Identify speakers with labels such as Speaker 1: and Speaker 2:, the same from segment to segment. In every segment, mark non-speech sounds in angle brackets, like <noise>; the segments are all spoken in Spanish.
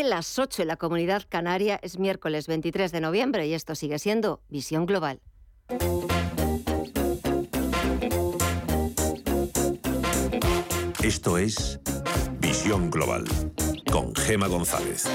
Speaker 1: las 8 en la comunidad canaria, es miércoles 23 de noviembre y esto sigue siendo Visión Global.
Speaker 2: Esto es Visión Global con Gema González.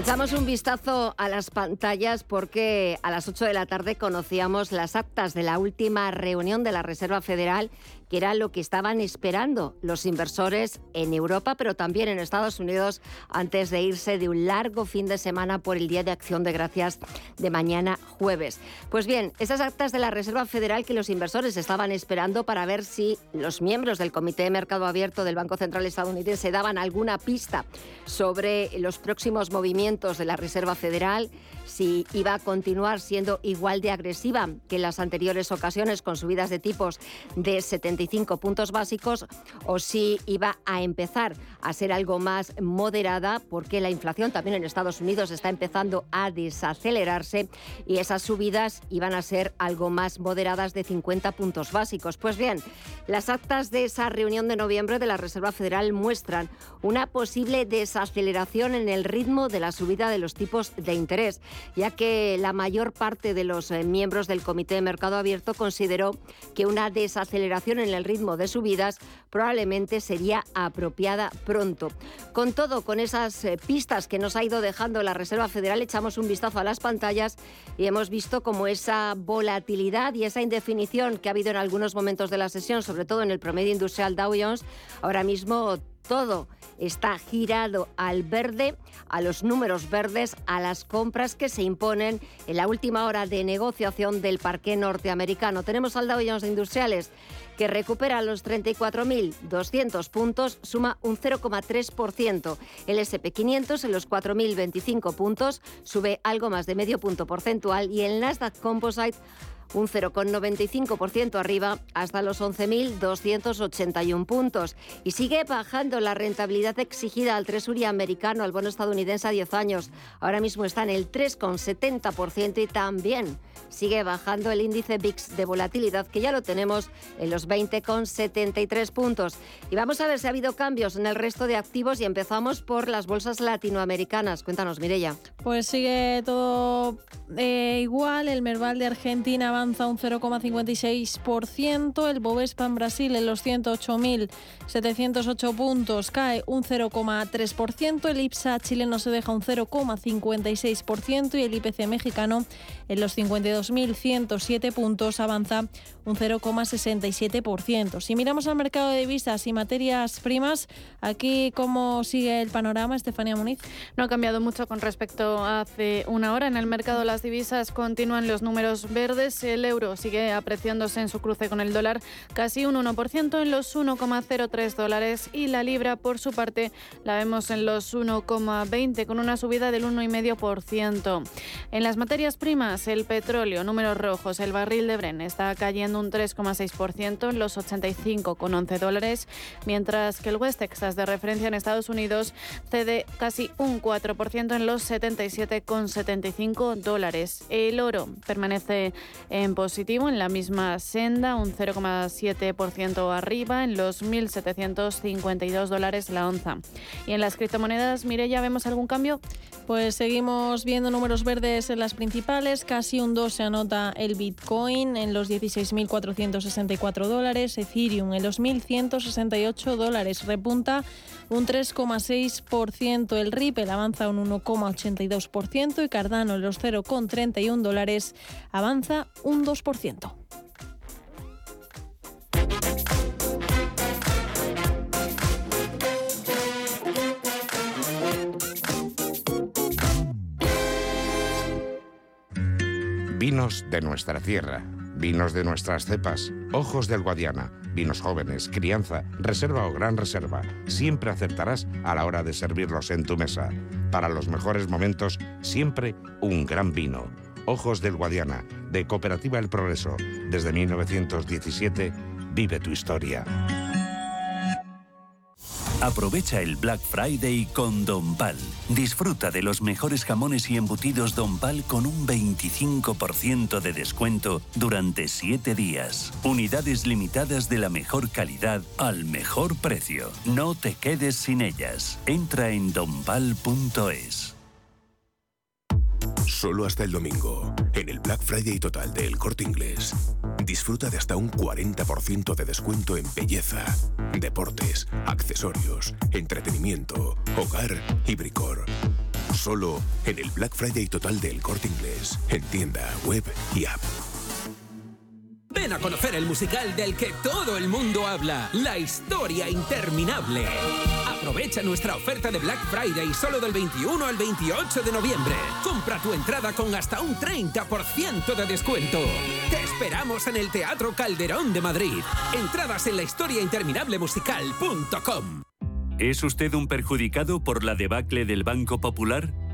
Speaker 1: Echamos un vistazo a las pantallas porque a las 8 de la tarde conocíamos las actas de la última reunión de la Reserva Federal que era lo que estaban esperando los inversores en Europa, pero también en Estados Unidos, antes de irse de un largo fin de semana por el Día de Acción de Gracias de mañana jueves. Pues bien, esas actas de la Reserva Federal que los inversores estaban esperando para ver si los miembros del Comité de Mercado Abierto del Banco Central estadounidense daban alguna pista sobre los próximos movimientos de la Reserva Federal, si iba a continuar siendo igual de agresiva que en las anteriores ocasiones con subidas de tipos de 75 puntos básicos o si iba a empezar a ser algo más moderada porque la inflación también en Estados Unidos está empezando a desacelerarse y esas subidas iban a ser algo más moderadas de 50 puntos básicos. Pues bien, las actas de esa reunión de noviembre de la Reserva Federal muestran una posible desaceleración en el ritmo de la subida de los tipos de interés ya que la mayor parte de los eh, miembros del Comité de Mercado Abierto consideró que una desaceleración en el ritmo de subidas probablemente sería apropiada pronto. Con todo, con esas eh, pistas que nos ha ido dejando la Reserva Federal, echamos un vistazo a las pantallas y hemos visto como esa volatilidad y esa indefinición que ha habido en algunos momentos de la sesión, sobre todo en el promedio industrial Dow Jones, ahora mismo todo está girado al verde, a los números verdes, a las compras que se imponen en la última hora de negociación del parque norteamericano. Tenemos al Dow Jones Industriales que recupera los 34.200 puntos, suma un 0,3%. El SP500 en los 4.025 puntos sube algo más de medio punto porcentual y el Nasdaq Composite un 0,95% arriba hasta los 11.281 puntos. Y sigue bajando la rentabilidad exigida al Tresuría americano, al bono estadounidense a 10 años. Ahora mismo está en el 3,70% y también sigue bajando el índice VIX de volatilidad, que ya lo tenemos en los 20,73 puntos. Y vamos a ver si ha habido cambios en el resto de activos y empezamos por las bolsas latinoamericanas. Cuéntanos, Mirella.
Speaker 3: Pues sigue todo eh, igual. El Merval de Argentina avanza un 0,56%, el Bovespa en Brasil en los 108.708 puntos cae un 0,3%, el IPSA chileno se deja un 0,56% y el IPC mexicano en los 52.107 puntos avanza un 0,67%. Si miramos al mercado de divisas y materias primas, aquí cómo sigue el panorama, Estefanía Muniz.
Speaker 4: No ha cambiado mucho con respecto a hace una hora. En el mercado las divisas continúan los números verdes el euro sigue apreciándose en su cruce con el dólar casi un 1% en los 1,03 dólares y la libra por su parte la vemos en los 1,20 con una subida del 1,5%. En las materias primas, el petróleo, números rojos, el barril de Bren está cayendo un 3,6% en los 85,11 dólares, mientras que el West Texas de referencia en Estados Unidos cede casi un 4% en los 77,75 dólares. El oro permanece en en positivo en la misma senda, un 0,7% arriba en los 1.752 dólares la onza. Y en las criptomonedas, ya ¿vemos algún cambio?
Speaker 3: Pues seguimos viendo números verdes en las principales, casi un 2 se anota el Bitcoin en los 16.464 dólares, Ethereum en los 1.168 dólares, repunta un 3,6%, el Ripple avanza un 1,82% y Cardano en los 0,31 dólares avanza un 2%.
Speaker 5: Vinos de nuestra tierra, vinos de nuestras cepas, ojos del Guadiana, vinos jóvenes, crianza, reserva o gran reserva. Siempre acertarás a la hora de servirlos en tu mesa. Para los mejores momentos, siempre un gran vino. Ojos del Guadiana, de Cooperativa El Progreso. Desde 1917, vive tu historia.
Speaker 6: Aprovecha el Black Friday con Don Pal. Disfruta de los mejores jamones y embutidos Don Pal con un 25% de descuento durante 7 días. Unidades limitadas de la mejor calidad al mejor precio. No te quedes sin ellas. Entra en donpal.es.
Speaker 7: Solo hasta el domingo, en el Black Friday total del Corte Inglés. Disfruta de hasta un 40% de descuento en belleza, deportes, accesorios, entretenimiento, hogar y bricor. Solo en el Black Friday total del Corte Inglés, en tienda, web y app.
Speaker 8: Ven a conocer el musical del que todo el mundo habla, La historia interminable. Aprovecha nuestra oferta de Black Friday solo del 21 al 28 de noviembre. Compra tu entrada con hasta un 30% de descuento. Te esperamos en el Teatro Calderón de Madrid. Entradas en la historiainterminablemusical.com.
Speaker 6: ¿Es usted un perjudicado por la debacle del Banco Popular?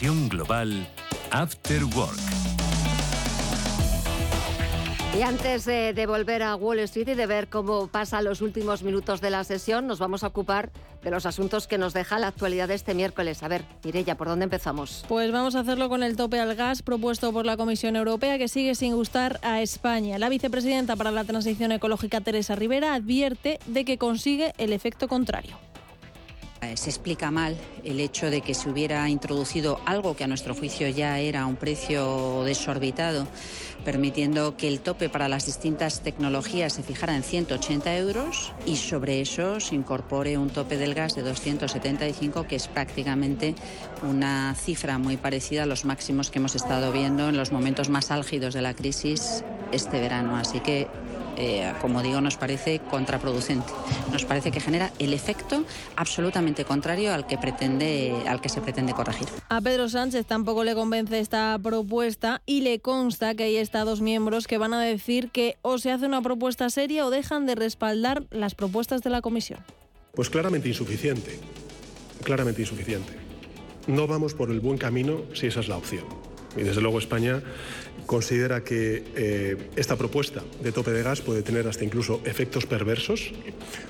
Speaker 6: Visión Global, After Work.
Speaker 1: Y antes de, de, volver a Wall Street y de ver cómo pasan los últimos minutos de la sesión, nos vamos a ocupar de los asuntos que nos deja la actualidad de este miércoles. A ver, Mireya, ¿por dónde empezamos?
Speaker 3: Pues vamos a hacerlo con el tope al gas propuesto por la Comisión Europea, que sigue sin gustar a España. La vicepresidenta para la Transición Ecológica, Teresa Rivera, advierte de que consigue el efecto contrario.
Speaker 9: Se explica mal el hecho de que se hubiera introducido algo que a nuestro juicio ya era un precio desorbitado, permitiendo que el tope para las distintas tecnologías se fijara en 180 euros y sobre eso se incorpore un tope del gas de 275, que es prácticamente una cifra muy parecida a los máximos que hemos estado viendo en los momentos más álgidos de la crisis este verano. Así que eh, como digo, nos parece contraproducente. Nos parece que genera el efecto absolutamente contrario al que, pretende, al que se pretende corregir.
Speaker 3: A Pedro Sánchez tampoco le convence esta propuesta y le consta que hay Estados miembros que van a decir que o se hace una propuesta seria o dejan de respaldar las propuestas de la Comisión.
Speaker 10: Pues claramente insuficiente, claramente insuficiente. No vamos por el buen camino si esa es la opción. Y desde luego España considera que eh, esta propuesta de tope de gas puede tener hasta incluso efectos perversos,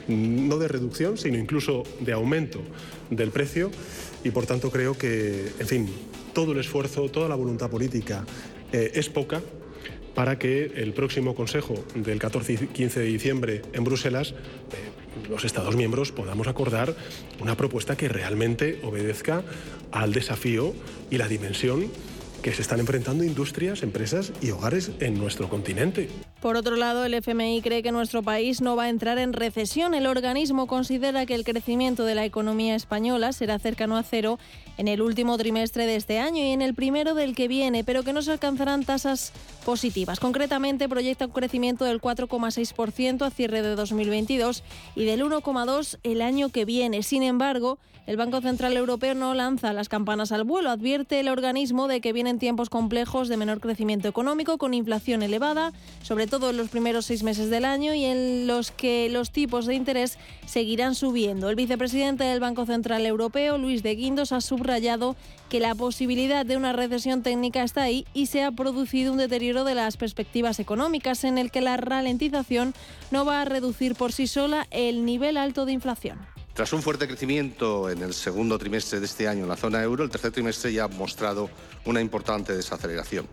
Speaker 10: no de reducción, sino incluso de aumento del precio y por tanto creo que, en fin, todo el esfuerzo, toda la voluntad política eh, es poca para que el próximo Consejo del 14 y 15 de diciembre en Bruselas eh, los Estados miembros podamos acordar una propuesta que realmente obedezca al desafío y la dimensión que se están enfrentando industrias, empresas y hogares en nuestro continente.
Speaker 3: Por otro lado, el FMI cree que nuestro país no va a entrar en recesión. El organismo considera que el crecimiento de la economía española será cercano a cero en el último trimestre de este año y en el primero del que viene, pero que no se alcanzarán tasas positivas. Concretamente, proyecta un crecimiento del 4,6% a cierre de 2022 y del 1,2% el año que viene. Sin embargo, el Banco Central Europeo no lanza las campanas al vuelo. Advierte el organismo de que vienen tiempos complejos de menor crecimiento económico con inflación elevada, sobre todo en los primeros seis meses del año y en los que los tipos de interés seguirán subiendo. El vicepresidente del Banco Central Europeo, Luis de Guindos, ha subrayado que la posibilidad de una recesión técnica está ahí y se ha producido un deterioro de las perspectivas económicas en el que la ralentización no va a reducir por sí sola el nivel alto de inflación.
Speaker 11: Tras un fuerte crecimiento en el segundo trimestre de este año en la zona euro, el tercer trimestre ya ha mostrado una importante desaceleración.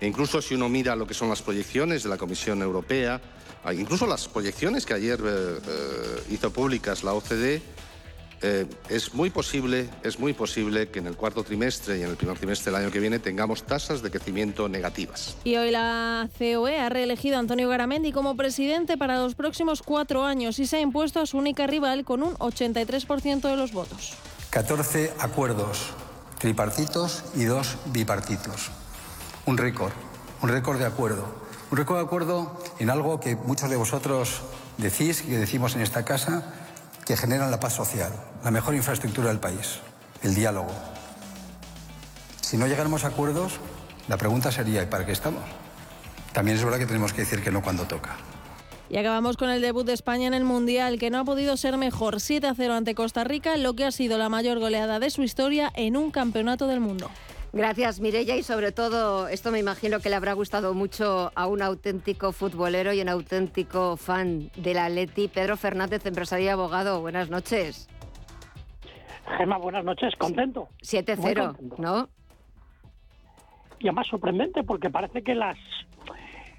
Speaker 11: E incluso si uno mira lo que son las proyecciones de la Comisión Europea, incluso las proyecciones que ayer eh, eh, hizo públicas la OCDE, eh, es muy posible, es muy posible que en el cuarto trimestre y en el primer trimestre del año que viene tengamos tasas de crecimiento negativas.
Speaker 3: Y hoy la COE ha reelegido a Antonio Garamendi como presidente para los próximos cuatro años y se ha impuesto a su única rival con un 83% de los votos.
Speaker 12: 14 acuerdos tripartitos y dos bipartitos. Un récord, un récord de acuerdo. Un récord de acuerdo en algo que muchos de vosotros decís y que decimos en esta casa que generan la paz social, la mejor infraestructura del país, el diálogo. Si no llegáramos a acuerdos, la pregunta sería, ¿y para qué estamos? También es verdad que tenemos que decir que no cuando toca.
Speaker 3: Y acabamos con el debut de España en el Mundial, que no ha podido ser mejor 7 a 0 ante Costa Rica, lo que ha sido la mayor goleada de su historia en un campeonato del mundo.
Speaker 1: Gracias, Mirella, y sobre todo, esto me imagino que le habrá gustado mucho a un auténtico futbolero y un auténtico fan del Atleti, Pedro Fernández, empresario y abogado. Buenas noches.
Speaker 13: Gemma, buenas noches, contento.
Speaker 1: 7-0, ¿no?
Speaker 13: Y además sorprendente, porque parece que las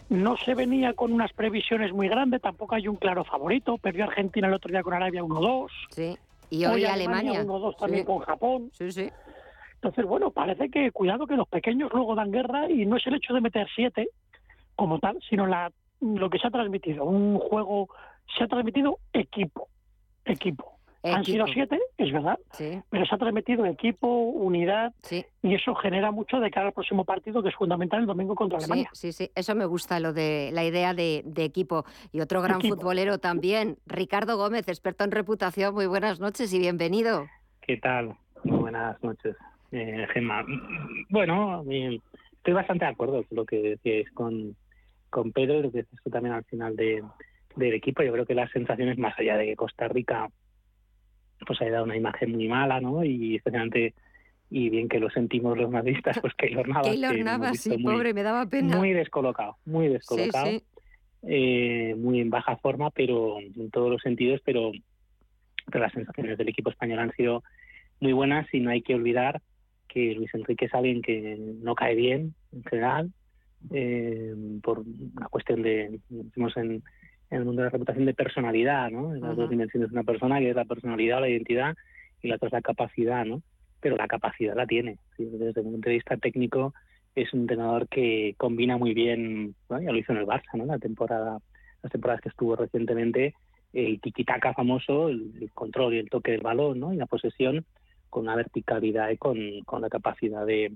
Speaker 13: no se venía con unas previsiones muy grandes, tampoco hay un claro favorito. Perdió Argentina el otro día con Arabia 1-2.
Speaker 1: Sí, y hoy, Alemania.
Speaker 13: 1-2 también con Japón.
Speaker 1: Sí, sí.
Speaker 13: Entonces, bueno, parece que cuidado que los pequeños luego dan guerra y no es el hecho de meter siete como tal, sino la, lo que se ha transmitido. Un juego se ha transmitido equipo, equipo. Han sido siete, es verdad, pero se ha transmitido equipo, unidad, y eso genera mucho de cara al próximo partido, que es fundamental el domingo contra Alemania.
Speaker 1: Sí, sí, eso me gusta, lo de la idea de, equipo. Y otro gran futbolero también, Ricardo Gómez, experto en reputación. Muy buenas noches y bienvenido.
Speaker 14: ¿Qué tal? Muy buenas noches eh, Gemma. Bueno, estoy bastante de acuerdo con lo que decíais con, con Pedro y lo que dices tú también al final de, del equipo. Yo creo que las sensaciones, más allá de que Costa Rica pues haya dado una imagen muy mala, ¿no? Y especialmente y bien que lo sentimos los madridistas, pues <laughs> Keylor Navas.
Speaker 1: Keylor Navas, sí, pobre, me daba pena.
Speaker 14: Muy descolocado, muy descolocado. Eh, muy en baja forma, pero en todos los sentidos, pero, pero las sensaciones del equipo español han sido muy buenas y no hay que olvidar que Luis Enrique es alguien que no cae bien en general, eh, por una cuestión de, decimos en, el mundo de la reputación, de personalidad, ¿no? En las dos dimensiones de una persona, que es la personalidad, la identidad, y la otra es la capacidad, ¿no? Pero la capacidad la tiene. Desde un punto de vista técnico, es un entrenador que combina muy bien, ya lo hizo en el Barça, ¿no? La temporada, las temporadas que estuvo recientemente, el tiki-taka famoso, el, el, control y el toque del balón, ¿no? Y la posesión, con una verticalidad y con, con la capacidad de,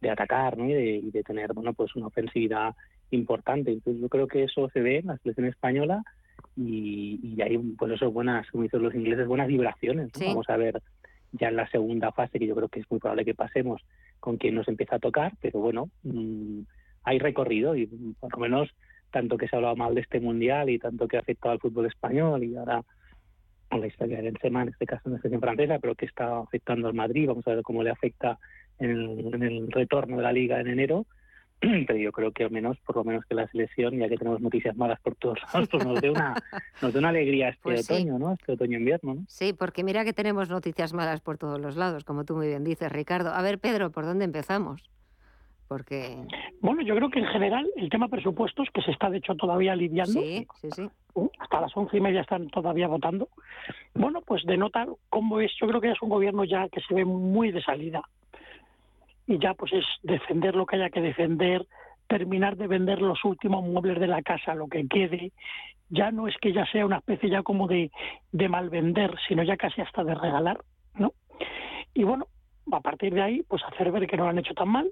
Speaker 14: de atacar ¿no? y, de, y, de, tener bueno pues una ofensividad importante. Entonces yo creo que eso se ve en la selección española y, y hay pues eso buenas, como dicen los ingleses, buenas vibraciones. Vamos a ver ya en la segunda fase, que yo creo que es muy probable que pasemos con quien nos empieza a tocar, pero bueno, mmm, hay recorrido y por lo menos tanto que se ha hablado mal de este mundial y tanto que ha afectado al fútbol español y ahora la historia del Benzema, en este caso en la selección francesa, pero que está afectando al Madrid. Vamos a ver cómo le afecta en el, en el, retorno de la liga en enero. <clears throat> Pero yo creo que al menos, por lo menos que la selección, ya que tenemos noticias malas por todos lados, pues nos dé una, <laughs> nos dé una alegría este pues otoño, sí. ¿no? Este otoño-invierno, ¿no?
Speaker 1: Sí, porque mira que tenemos noticias malas por todos los lados, como tú muy bien dices, Ricardo. A ver, Pedro, ¿por dónde empezamos? Porque...
Speaker 13: Bueno, yo creo que en general el tema presupuestos, que se está de hecho todavía lidiando,
Speaker 1: sí, sí, sí.
Speaker 13: hasta las once y media están todavía votando, bueno, pues denota cómo es, yo creo que es un gobierno ya que se ve muy de salida. Y ya pues es defender lo que haya que defender, terminar de vender los últimos muebles de la casa, lo que quede. Ya no es que ya sea una especie ya como de, de mal vender, sino ya casi hasta de regalar, ¿no? Y bueno, a partir de ahí, pues hacer ver que no lo han hecho tan mal,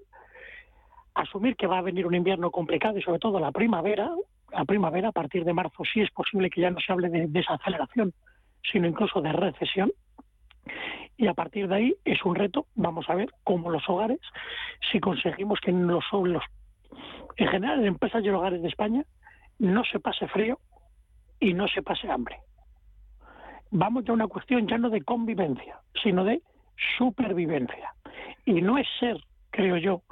Speaker 13: asumir que va a venir un invierno complicado y sobre todo la primavera, la primavera a partir de marzo sí es posible que ya no se hable de desaceleración, sino incluso de recesión. Y a partir de ahí es un reto, vamos a ver cómo los hogares, si conseguimos que los, los en general en empresas y hogares de España, no se pase frío y no se pase hambre. Vamos ya a una cuestión ya no de convivencia, sino de supervivencia. Y no es ser, creo yo,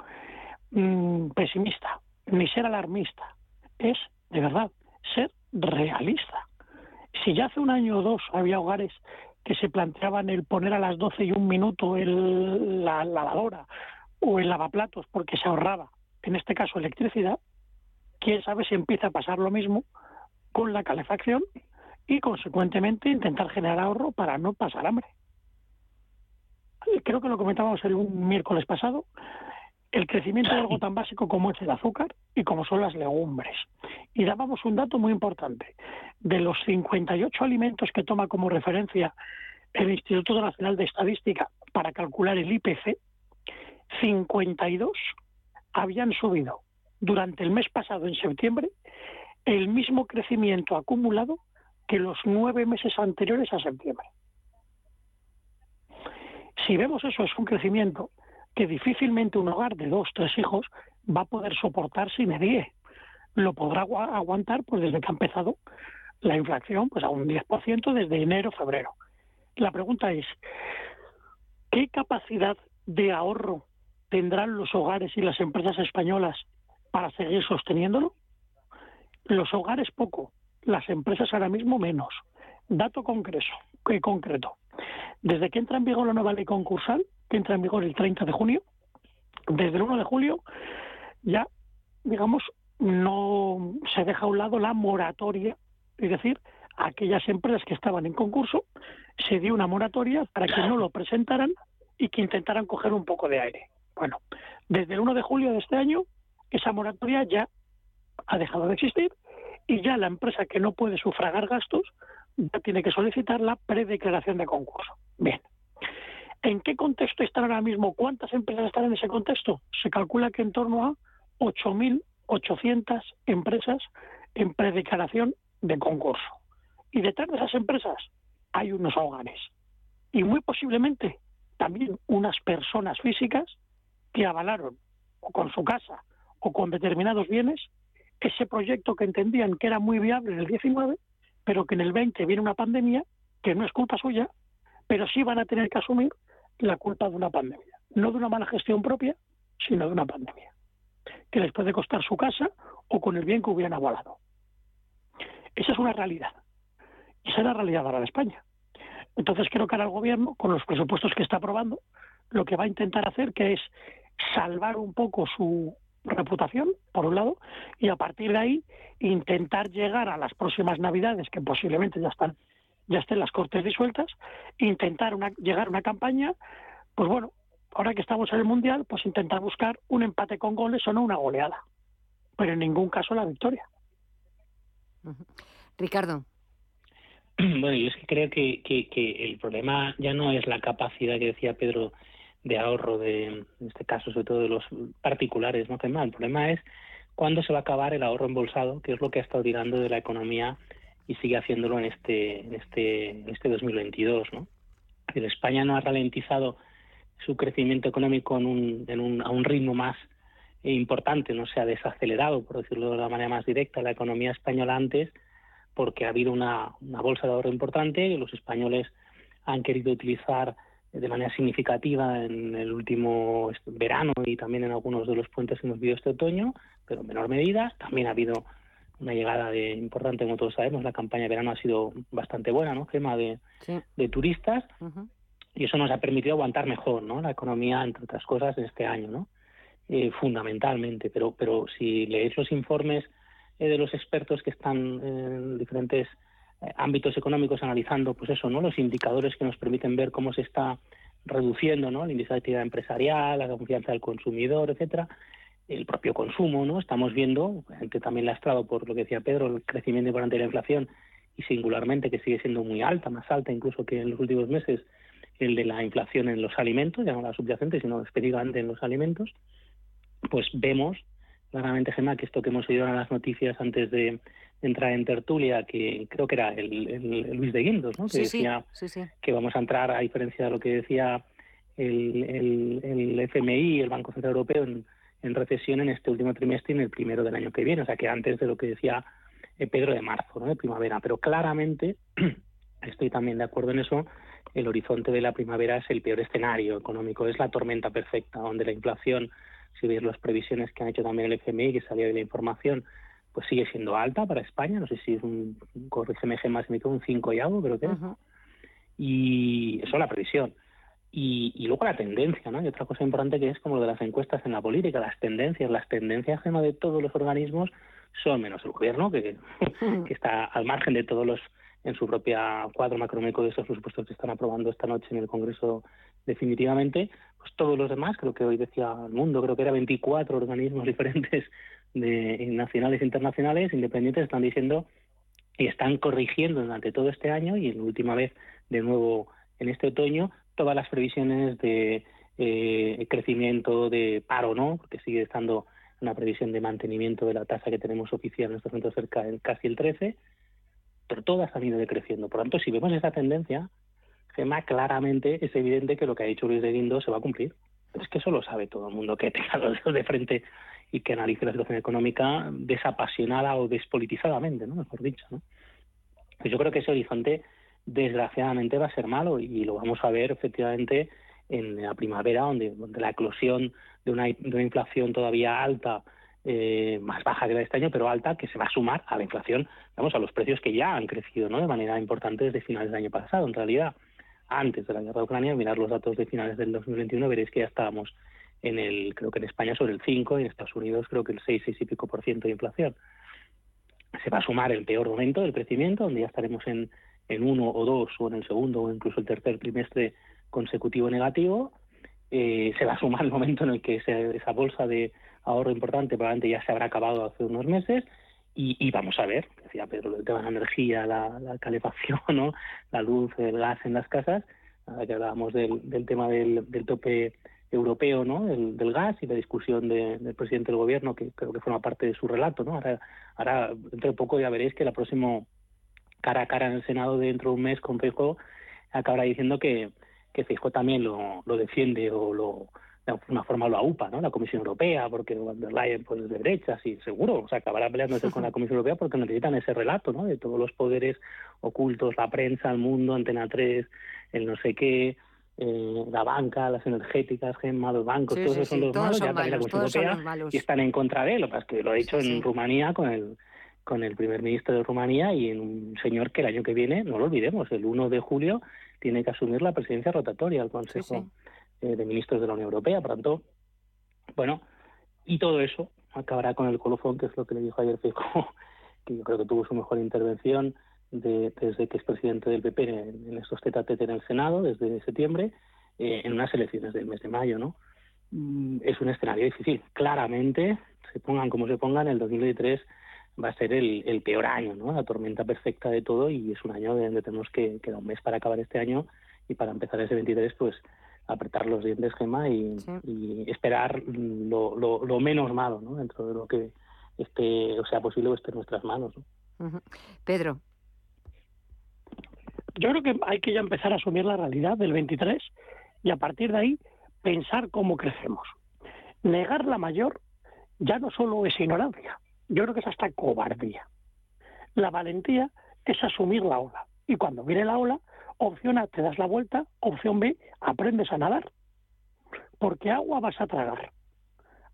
Speaker 13: mm, pesimista, ni ser alarmista, es, de verdad, ser realista. Si ya hace un año o dos había hogares que se planteaban el poner a las 12 y un minuto el, la lavadora o el lavaplatos porque se ahorraba, en este caso electricidad, quién sabe si empieza a pasar lo mismo con la calefacción y consecuentemente intentar generar ahorro para no pasar hambre. Creo que lo comentábamos el miércoles pasado, el crecimiento de algo tan básico como es el azúcar y como son las legumbres. Y dábamos un dato muy importante. De los 58 alimentos que toma como referencia el Instituto Nacional de Estadística para calcular el IPC, 52 habían subido durante el mes pasado, en septiembre, el mismo crecimiento acumulado que los nueve meses anteriores a septiembre. Si vemos eso, es un crecimiento que difícilmente un hogar de dos, tres hijos va a poder soportar sin medie. Lo podrá aguantar pues desde que ha empezado la inflación pues a un 10% desde enero, febrero. La pregunta es, ¿qué capacidad de ahorro tendrán los hogares y las empresas españolas para seguir sosteniéndolo? Los hogares poco, las empresas ahora mismo menos. Dato concreto, que concreto. Desde que entra en vigor la nueva ley concursal, que entra en vigor el 30 de junio, desde el 1 de julio ya, digamos, no se deja a un lado la moratoria, es decir, aquellas empresas que estaban en concurso, se dio una moratoria para que no lo presentaran y que intentaran coger un poco de aire. Bueno, desde el 1 de julio de este año, esa moratoria ya ha dejado de existir y ya la empresa que no puede sufragar gastos ya tiene que solicitar la predeclaración de concurso. Bien, ¿En qué contexto están ahora mismo? ¿Cuántas empresas están en ese contexto? Se calcula que en torno a 8.800 empresas en predeclaración de concurso. Y detrás de esas empresas hay unos hogares. Y muy posiblemente también unas personas físicas que avalaron o con su casa o con determinados bienes ese proyecto que entendían que era muy viable en el 19, pero que en el 20 viene una pandemia que no es culpa suya, pero sí van a tener que asumir la culpa de una pandemia. No de una mala gestión propia, sino de una pandemia. Que les puede costar su casa o con el bien que hubieran avalado. Esa es una realidad. Y esa es la realidad ahora de España. Entonces creo que ahora el gobierno, con los presupuestos que está aprobando, lo que va a intentar hacer que es salvar un poco su reputación, por un lado, y a partir de ahí intentar llegar a las próximas navidades, que posiblemente ya están ya estén las cortes disueltas, intentar llegar a una campaña, pues bueno, ahora que estamos en el Mundial, pues intentar buscar un empate con goles o no una goleada, pero en ningún caso la victoria.
Speaker 1: Ricardo. <clears throat>
Speaker 14: Bueno, yo es que creo que, que, el problema ya no es la capacidad que decía Pedro de ahorro de, en este caso, sobre todo de los particulares, ¿no? El problema es cuándo se va a acabar el ahorro embolsado, que es lo que ha estado tirando de la economía y sigue haciéndolo en este, en este, en este 2022. ¿no? España no ha ralentizado su crecimiento económico en un, en un, a un ritmo más importante, no se ha desacelerado, por decirlo de la manera más directa, la economía española antes, porque ha habido una, una bolsa de ahorro importante y los españoles han querido utilizar de manera significativa en el último verano y también en algunos de los puentes que hemos vivido este otoño, pero en menor medida. También ha habido una llegada de importante, como todos sabemos, la campaña de verano ha sido bastante buena, ¿no? Tema de, de turistas y eso nos ha permitido aguantar mejor, ¿no? La economía, entre otras cosas, en este año, ¿no? Eh, fundamentalmente, pero, pero si leéis los informes eh, de los expertos que están en diferentes eh, ámbitos económicos analizando, pues eso, ¿no? Los indicadores que nos permiten ver cómo se está reduciendo, ¿no? El índice de actividad empresarial, la confianza del consumidor, etcétera, el propio consumo, ¿no? Estamos viendo, que también lastrado por lo que decía Pedro, el crecimiento importante de la inflación y singularmente que sigue siendo muy alta, más alta incluso que en los últimos meses, el de la inflación en los alimentos, ya no la subyacente, sino específicamente en los alimentos, pues vemos claramente, Gemma, que esto que hemos oído en las noticias antes de entrar en tertulia, que creo que era el, Luis de Guindos, ¿no? que decía que vamos a entrar, a diferencia de lo que decía el, el, el FMI, el Banco Central Europeo, en en recesión en este último trimestre y en el primero del año que viene. O sea que antes de lo que decía eh, Pedro, de marzo, ¿no? de primavera. Pero claramente, <clears throat> estoy también de acuerdo en eso, el horizonte de la primavera es el peor escenario económico, es la tormenta perfecta, donde la inflación, si veis las previsiones que han hecho también el FMI, que salía de la información, pues sigue siendo alta para España, no sé si es un, corrígeme más un 5 y algo, creo que es. Y eso es la previsión. Y, y, luego la tendencia, ¿no? Y otra cosa importante que es como lo de las encuestas en la política, las tendencias. Las tendencias de todos los organismos son menos el gobierno, que, que está al margen de todos los en su propia cuadro macroeconómico de esos presupuestos que están aprobando esta noche en el Congreso definitivamente, pues todos los demás, creo que hoy decía el mundo, creo que era 24 organismos <laughs> diferentes de nacionales e internacionales, independientes, están diciendo y están corrigiendo durante todo este año y en última vez de nuevo en este otoño todas las previsiones de eh, crecimiento, de paro, ¿no? Porque sigue estando una previsión de mantenimiento de la tasa que tenemos oficial en estos momentos cerca de casi el 13, pero todas han ido decreciendo. Por lo tanto, si vemos esa tendencia, Gema, claramente es evidente que lo que ha dicho Luis de Guindo se va a cumplir. Pero es que eso lo sabe todo el mundo que tenga los dedos de frente y que analice la situación económica desapasionada o despolitizadamente, ¿no? mejor dicho. ¿no? Pues yo creo que ese horizonte, desgraciadamente, va a ser malo y lo vamos a ver efectivamente en la primavera, donde, la eclosión de una, de una inflación todavía alta eh, más baja que la de este año, pero alta, que se va a sumar a la inflación, vamos, a los precios que ya han crecido ¿no? de manera importante desde finales del año pasado. En realidad, antes de la guerra de Ucrania, mirar los datos de finales del 2021, veréis que ya estábamos en el, creo que en España sobre el 5 y en Estados Unidos creo que el 6, 6 y pico por ciento de inflación. Se va a sumar el peor momento del crecimiento, donde ya estaremos en, en uno o dos, o en el segundo o incluso el tercer trimestre consecutivo negativo. Eh, se va a sumar el momento en el que esa bolsa de ahorro importante probablemente ya se habrá acabado hace unos meses y, vamos a ver, decía Pedro, el tema de la energía, la, calefacción, <laughs> ¿no? la luz, el gas en las casas, ahora que hablábamos del, tema del, tope europeo ¿no? del gas y la discusión del presidente del gobierno, que creo que forma parte de su relato. ¿no? Ahora, ahora dentro de poco ya veréis que la próxima cara a cara en el Senado dentro de un mes con Feijóo acabará diciendo que, que también lo, lo defiende o lo de alguna forma lo AUPA, ¿no? La Comisión Europea, porque Van der Leyen pues de derecha, sí, seguro, o sea, acabará peleándose con la Comisión Europea porque necesitan ese relato, ¿no? De todos los poderes ocultos, la prensa, el mundo, Antena 3, el no sé qué, eh, la banca, las energéticas, Gemma, los bancos, todos esos son los malos, ya también la Comisión Europea, y están en contra de él, lo que es que lo ha dicho en Rumanía con el con el primer ministro de Rumanía y en un señor que el año que viene, no lo olvidemos, el 1 de julio tiene que asumir la presidencia rotatoria del Consejo eh, de ministros de la Unión Europea, por tanto, bueno, y todo eso acabará con el colofón, que es lo que le dijo ayer Fico, <laughs> que yo creo que tuvo su mejor intervención desde que es presidente del PP en, estos tete en el Senado, desde septiembre, eh, en unas elecciones del mes de mayo, ¿no? Mm, es un escenario difícil. Claramente, se pongan como se pongan, el 2023 va a ser el, peor año, ¿no? La tormenta perfecta de todo y es un año donde tenemos que queda un mes para acabar este año y para empezar ese 23, pues apretar los dientes, Gema, y, esperar lo, lo, menos malo, ¿no? Dentro de lo que esté, o sea posible o esté en nuestras manos.
Speaker 1: Pedro.
Speaker 13: Yo creo que hay que ya empezar a asumir la realidad del 23 y a partir de ahí pensar cómo crecemos. Negar la mayor ya no solo es ignorancia, yo creo que es hasta cobardía. La valentía es asumir la ola. Y cuando viene la ola, Opción A, te das la vuelta. Opción B, aprendes a nadar. Porque agua vas a tragar.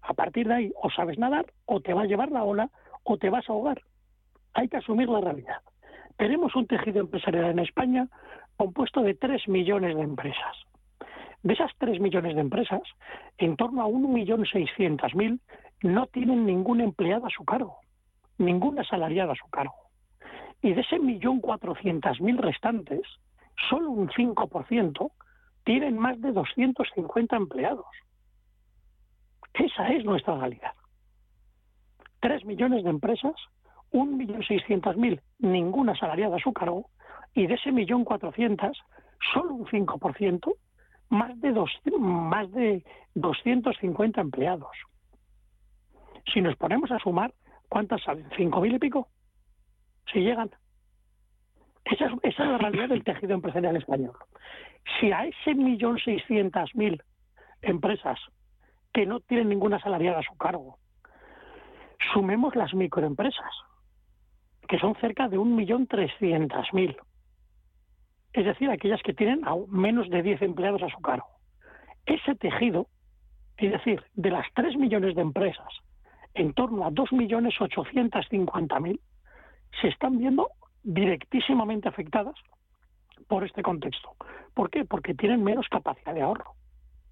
Speaker 13: A partir de ahí, o sabes nadar, o te va a llevar la ola, o te vas a ahogar. Hay que asumir la realidad. Tenemos un tejido empresarial en España compuesto de 3 millones de empresas. De esas 3 millones de empresas, en torno a 1.600.000 no tienen ningún empleado a su cargo, ningún asalariado a su cargo. Y de ese 1.400.000 restantes, solo un 5% tienen más de 250 empleados. Esa es nuestra realidad. Tres millones de empresas, un millón seiscientas mil, ninguna asalariada a su cargo, y de ese millón cuatrocientas, solo un 5%, más de, dos, más de 250 empleados. Si nos ponemos a sumar, ¿cuántas salen? ¿Cinco mil y pico? Si llegan. Esa es, la realidad del tejido empresarial español. Si a ese millón seiscientas mil empresas que no tienen ninguna salariada a su cargo, sumemos las microempresas, que son cerca de 1.300.000. Es decir, aquellas que tienen menos de 10 empleados a su cargo. Ese tejido, es decir, de las 3 millones de empresas, en torno a 2.850.000, se están viendo directísimamente afectadas por este contexto. ¿Por qué? Porque tienen menos capacidad de ahorro,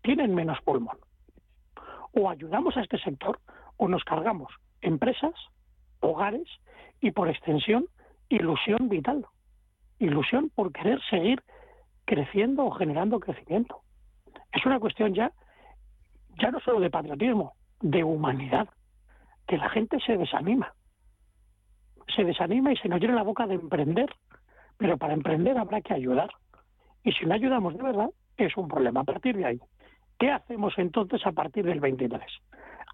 Speaker 13: tienen menos pulmón. O ayudamos a este sector o nos cargamos empresas, hogares y por extensión ilusión vital. Ilusión por querer seguir creciendo o generando crecimiento. Es una cuestión ya, ya no solo de patriotismo, de humanidad, que la gente se desanima. Se desanima y se nos llena la boca de emprender, pero para emprender habrá que ayudar. Y si no ayudamos de verdad, es un problema. A partir de ahí, ¿qué hacemos entonces a partir del 23?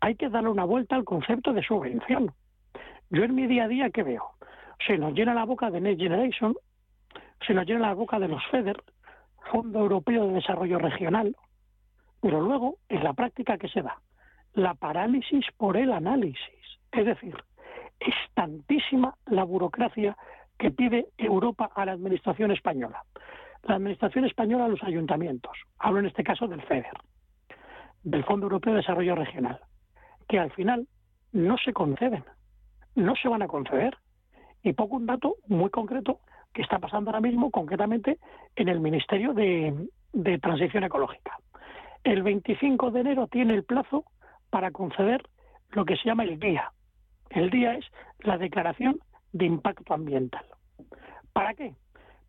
Speaker 13: Hay que darle una vuelta al concepto de subvención. Yo en mi día a día, ¿qué veo? Se nos llena la boca de Next Generation, se nos llena la boca de los FEDER, Fondo Europeo de Desarrollo Regional, pero luego, en la práctica, ¿qué se da? La parálisis por el análisis. Es decir, es tantísima la burocracia que pide Europa a la Administración española. La Administración española a los ayuntamientos. Hablo en este caso del FEDER, del Fondo Europeo de Desarrollo Regional, que al final no se conceden, no se van a conceder. Y pongo un dato muy concreto que está pasando ahora mismo concretamente en el Ministerio de, de Transición Ecológica. El 25 de enero tiene el plazo para conceder lo que se llama el día. El día es la declaración de impacto ambiental. ¿Para qué?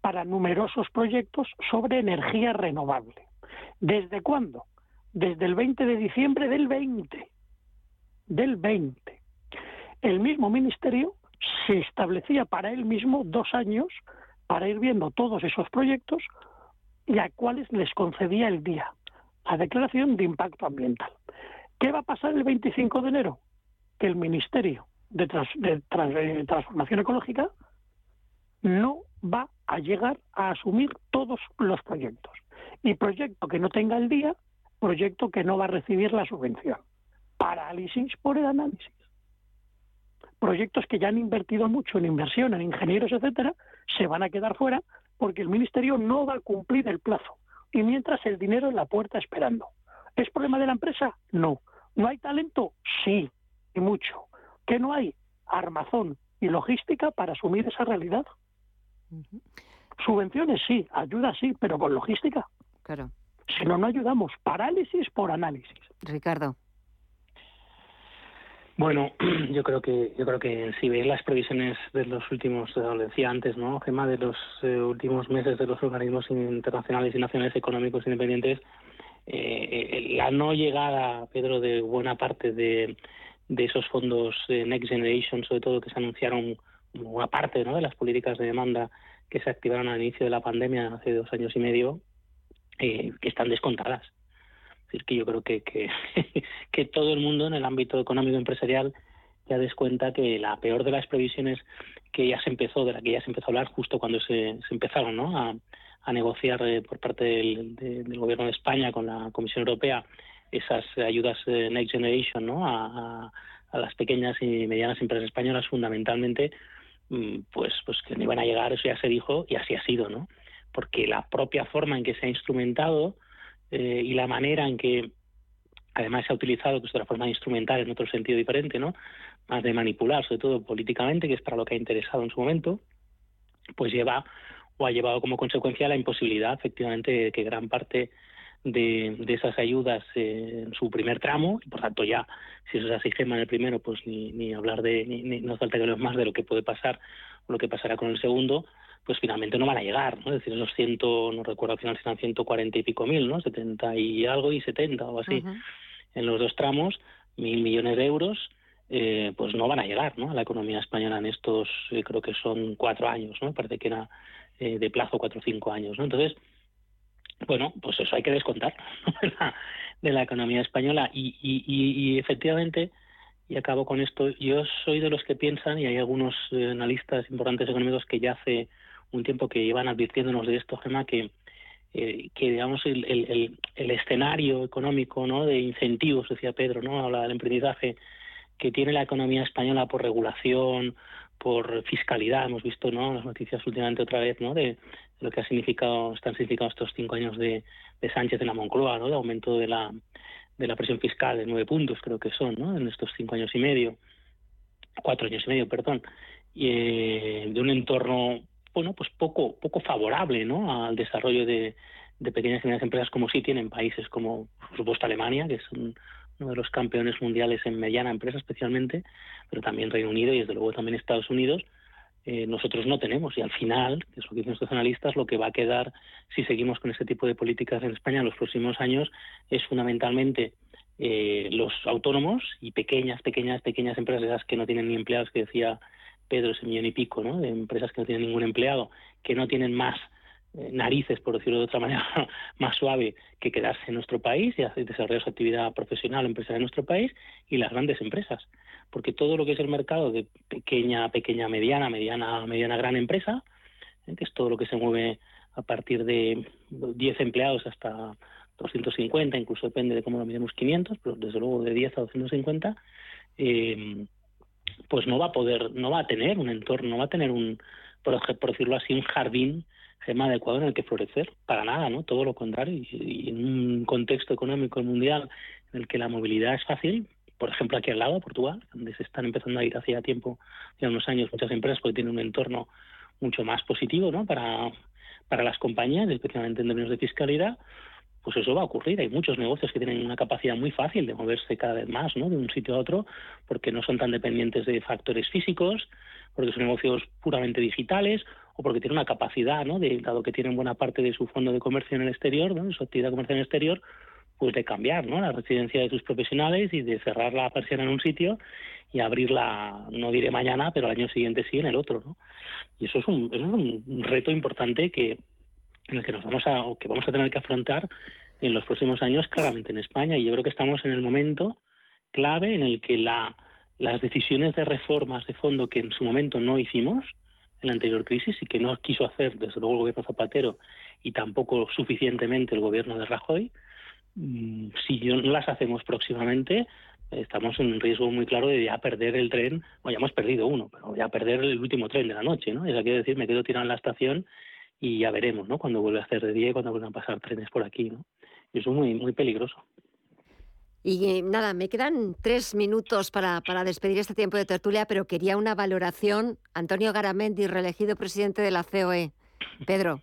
Speaker 13: Para numerosos proyectos sobre energía renovable. ¿Desde cuándo? Desde el 20 de diciembre del 20. Del 20. El mismo ministerio se establecía para él mismo dos años para ir viendo todos esos proyectos y a cuáles les concedía el día, la declaración de impacto ambiental. ¿Qué va a pasar el 25 de enero? Que el Ministerio de, Transformación Ecológica no va a llegar a asumir todos los proyectos. Y proyecto que no tenga el día, proyecto que no va a recibir la subvención. Parálisis por el análisis proyectos que ya han invertido mucho en inversión, en ingenieros, etcétera, se van a quedar fuera porque el ministerio no va a cumplir el plazo. Y mientras el dinero en la puerta esperando. ¿Es problema de la empresa? No. ¿No hay talento? Sí, y mucho. ¿Qué no hay? Armazón y logística para asumir esa realidad. Subvenciones sí, ayuda sí, pero con logística.
Speaker 1: Claro.
Speaker 13: Si no, no ayudamos. Parálisis por análisis.
Speaker 1: Ricardo.
Speaker 14: Bueno, <clears throat> yo creo que yo creo que si veis las previsiones de los últimos, lo decía antes, ¿no, Gema, de los eh, últimos meses de los organismos internacionales y nacionales económicos independientes, eh, la no llegada, Pedro, de buena parte de, esos fondos de Next Generation, sobre todo que se anunciaron una parte ¿no? de las políticas de demanda que se activaron al inicio de la pandemia hace dos años y medio, eh, que están descontadas. Es decir, que yo creo que, <laughs> que, todo el mundo en el ámbito económico empresarial ya descuenta que la peor de las previsiones que ya se empezó, de la que ya se empezó a hablar justo cuando se, empezaron ¿no? a, negociar eh, por parte del, gobierno de España con la Comisión Europea esas ayudas eh, Next Generation ¿no? a, las pequeñas y medianas empresas españolas fundamentalmente, mm, pues, pues que no iban a llegar, eso ya se dijo y así ha sido, ¿no? Porque la propia forma en que se ha instrumentado eh, y la manera en que además se ha utilizado, que es otra forma de instrumental en otro sentido diferente, ¿no? Más de manipular, sobre todo políticamente, que es para lo que ha interesado en su momento, pues lleva o ha llevado como consecuencia la imposibilidad, efectivamente, de que gran parte de, esas ayudas eh, en su primer tramo, y por tanto ya, si eso se así en el primero, pues ni, ni hablar de, ni, no falta que hablemos más de lo que puede pasar o lo que pasará con el segundo, pues finalmente no van a llegar, ¿no? Es decir, esos ciento, no recuerdo al final si eran 140 y pico mil, ¿no? 70 y algo y 70 o así. En los dos tramos, mil millones de euros, eh, pues no van a llegar, ¿no? A la economía española en estos, eh, creo que son cuatro años, ¿no? Parece que era eh, de plazo cuatro o cinco años, ¿no? Entonces, bueno, pues eso hay que descontar <laughs> de, la, economía española y, y, y efectivamente y acabo con esto. Yo soy de los que piensan, y hay algunos analistas importantes económicos que ya hace un tiempo que iban advirtiéndonos de esto, Gemma, que, eh, que digamos el, el, el, escenario económico ¿no? de incentivos, decía Pedro, ¿no? habla del emprendizaje, que tiene la economía española por regulación, por fiscalidad. Hemos visto ¿no? las noticias últimamente otra vez ¿no? de, lo que ha significado, están significando estos cinco años de, de Sánchez en la Moncloa, ¿no? de aumento de la, de la presión fiscal de nueve puntos, creo que son, ¿no? en estos cinco años y medio, cuatro años y medio, perdón, y, eh, de un entorno bueno, pues poco, poco favorable ¿no? al desarrollo de, de pequeñas y medianas empresas como sí tienen países como, por supuesto, Alemania, que es uno de los campeones mundiales en mediana empresa especialmente, pero también Reino Unido y desde luego también Estados Unidos, eh, nosotros no tenemos. Y al final, que es lo que dicen nuestros analistas, lo que va a quedar si seguimos con este tipo de políticas en España en los próximos años es fundamentalmente eh, los autónomos y pequeñas, pequeñas, pequeñas empresas que no tienen ni empleados, que decía Pedro, ese millón y pico, ¿no? de empresas que no tienen ningún empleado, que no tienen más narices, por decirlo de otra manera <laughs> más suave, que quedarse en nuestro país y desarrollar su actividad profesional o empresarial en nuestro país, y las grandes empresas porque todo lo que es el mercado de pequeña, pequeña, mediana, mediana, mediana, gran empresa, ¿eh? que es todo lo que se mueve a partir de 10 empleados hasta 250, incluso depende de cómo lo miremos 500, pero desde luego de 10 a 250, eh, pues no va a poder, no va a tener un entorno, no va a tener un, por, decirlo así, un jardín gema adecuado en el que florecer, para nada, ¿no? Todo lo contrario, y, y en un contexto económico mundial en el que la movilidad es fácil, por ejemplo, aquí al lado, Portugal, donde se están empezando a ir hacía tiempo, ya unos años, muchas empresas porque tienen un entorno mucho más positivo ¿no? para, para las compañías, especialmente en términos de fiscalidad, pues eso va a ocurrir. Hay muchos negocios que tienen una capacidad muy fácil de moverse cada vez más ¿no? de un sitio a otro porque no son tan dependientes de factores físicos, porque son negocios puramente digitales o porque tienen una capacidad, ¿no? de, dado que tienen buena parte de su fondo de comercio en el exterior, ¿no? su actividad comercial en el exterior, pues de cambiar ¿no? la residencia de sus profesionales y de cerrar la persiana en un sitio y abrirla, no diré mañana, pero al año siguiente sí en el otro. ¿no? Y eso es un, es un reto importante que en el que nos vamos a, que vamos a tener que afrontar en los próximos años claramente en España. Y yo creo que estamos en el momento clave en el que la, las decisiones de reformas de fondo que en su momento no hicimos en la anterior crisis y que no quiso hacer desde luego el gobierno Zapatero y tampoco suficientemente el gobierno de Rajoy, Mm, si no las hacemos próximamente, estamos en un riesgo muy claro de ya perder el tren, o ya hemos perdido uno, pero ya perder el último tren de la noche, ¿no? Eso quiere decir, me quedo tirado en la estación y ya veremos, ¿no? Cuando vuelve a hacer de día y cuando vuelvan a pasar trenes por aquí, ¿no? Y eso es muy, muy peligroso.
Speaker 1: Y nada, me quedan tres minutos para, para despedir este tiempo de tertulia, pero quería una valoración. Antonio Garamendi, reelegido presidente de la COE. Pedro.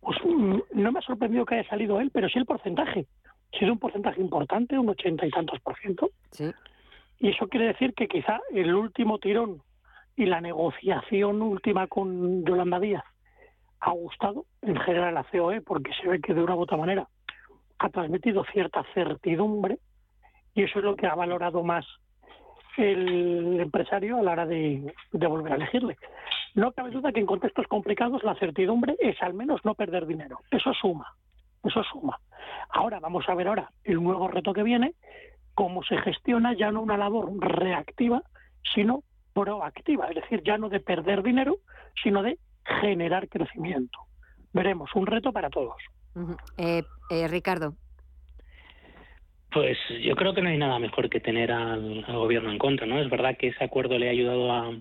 Speaker 13: Pues mm, no me ha sorprendido que haya salido él, pero sí el porcentaje. Ha sido un porcentaje importante, un ochenta y tantos por ciento.
Speaker 1: Sí.
Speaker 13: Y eso quiere decir que quizá el último tirón y la negociación última con Yolanda Díaz ha gustado en general a la COE porque se ve que de una u otra manera ha transmitido cierta certidumbre y eso es lo que ha valorado más el empresario a la hora de, volver a elegirle. No cabe duda que en contextos complicados la certidumbre es al menos no perder dinero. Eso suma, eso suma. Ahora vamos a ver ahora el nuevo reto que viene, cómo se gestiona ya no una labor reactiva, sino proactiva, es decir, ya no de perder dinero, sino de generar crecimiento. Veremos, un reto para todos.
Speaker 1: Eh, eh, Ricardo.
Speaker 14: Pues yo creo que no hay nada mejor que tener al, gobierno en contra, ¿no? Es verdad que ese acuerdo le ha ayudado a,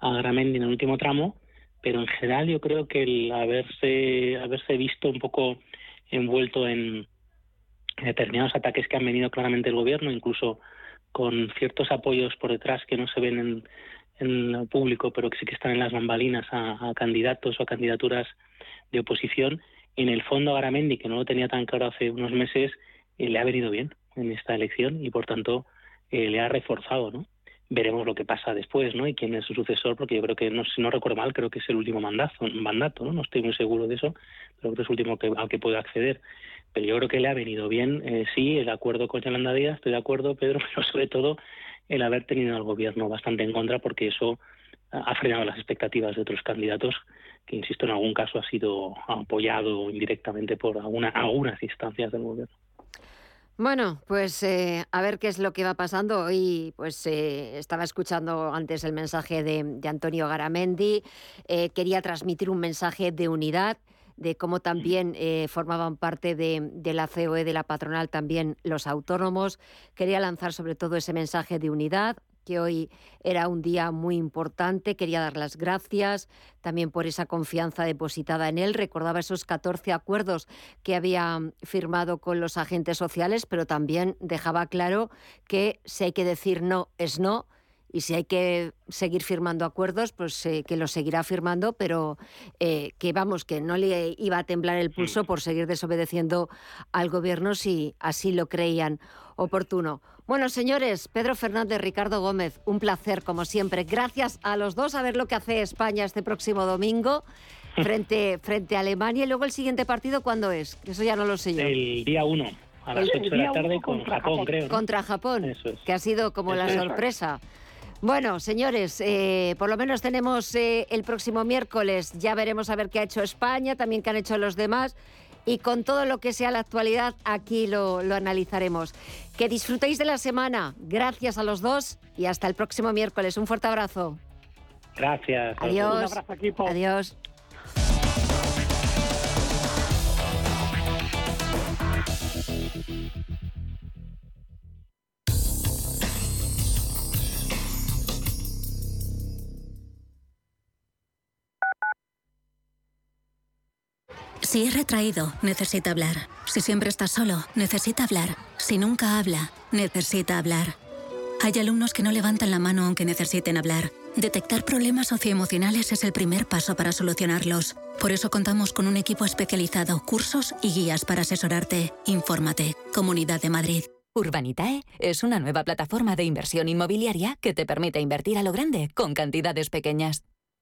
Speaker 14: a Gramendi en el último tramo, pero en general yo creo que el haberse, haberse visto un poco envuelto en determinados ataques que han venido claramente el gobierno, incluso con ciertos apoyos por detrás que no se ven en, en el público, pero que sí que están en las bambalinas a, candidatos o a candidaturas de oposición, en el fondo Garamendi, que no lo tenía tan claro hace unos meses, eh, le ha venido bien en esta elección y por tanto eh, le ha reforzado, ¿no? Veremos lo que pasa después, ¿no? Y quién es su sucesor, porque yo creo que, no, si no recuerdo mal, creo que es el último mandato, mandato ¿no? No estoy muy seguro de eso, pero creo que es el último que, al que puede acceder. Pero yo creo que le ha venido bien, eh, sí, el acuerdo con Yolanda Díaz, estoy de acuerdo, Pedro, <laughs> pero sobre todo el haber tenido al gobierno bastante en contra, porque eso ha frenado las expectativas de otros candidatos, que insisto, en algún caso ha sido apoyado indirectamente por alguna, algunas instancias del gobierno.
Speaker 1: Bueno, pues eh, a ver qué es lo que va pasando. Hoy pues eh, estaba escuchando antes el mensaje de, Antonio Garamendi. Eh, quería transmitir un mensaje de unidad, de cómo también formaban parte de, de, la COE, de la patronal, también los autónomos. Quería lanzar sobre todo ese mensaje de unidad, que hoy era un día muy importante. Quería dar las gracias también por esa confianza depositada en él. Recordaba esos 14 acuerdos que había firmado con los agentes sociales, pero también dejaba claro que si hay que decir no, es no y si hay que seguir firmando acuerdos, pues eh, que lo seguirá firmando, pero eh, que vamos, que no le iba a temblar el pulso por seguir desobedeciendo al gobierno si así lo creían oportuno. Bueno, señores, Pedro Fernández, Ricardo Gómez, un placer como siempre. Gracias a los dos a ver lo que hace España este próximo domingo <laughs> frente, frente a Alemania. Y luego el siguiente partido, ¿cuándo es? Eso ya no lo sé yo.
Speaker 14: El día 1 a las 8 de la tarde con Japón, creo.
Speaker 1: Contra Japón, que ha sido como la sorpresa. Bueno, señores, eh, por lo menos tenemos eh, el próximo miércoles, ya veremos a ver qué ha hecho España, también qué han hecho los demás. Y con todo lo que sea la actualidad, aquí lo, lo analizaremos. Que disfrutéis de la semana. Gracias a los dos y hasta el próximo miércoles. Un fuerte abrazo.
Speaker 14: Gracias.
Speaker 1: Adiós.
Speaker 13: Un abrazo, equipo.
Speaker 1: Adiós.
Speaker 15: Si es retraído, necesita hablar. Si siempre está solo, necesita hablar. Si nunca habla, necesita hablar. Hay alumnos que no levantan la mano aunque necesiten hablar. Detectar problemas socioemocionales es el primer paso para solucionarlos. Por eso contamos con un equipo especializado, cursos y guías para asesorarte. Infórmate. Comunidad de Madrid.
Speaker 16: Urbanitae es una nueva plataforma de inversión inmobiliaria que te permite invertir a lo grande con cantidades pequeñas.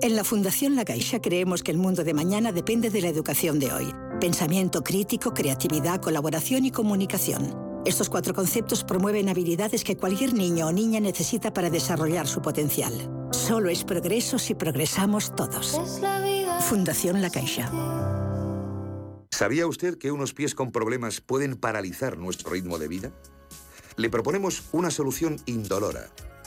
Speaker 17: En la Fundación La Caixa creemos que el mundo de mañana depende de la educación de hoy. Pensamiento crítico, creatividad, colaboración y comunicación. Estos cuatro conceptos promueven habilidades que cualquier niño o niña necesita para desarrollar su potencial. Solo es progreso si progresamos todos. Fundación La Caixa.
Speaker 18: ¿Sabía usted que unos pies con problemas pueden paralizar nuestro ritmo de vida? Le proponemos una solución indolora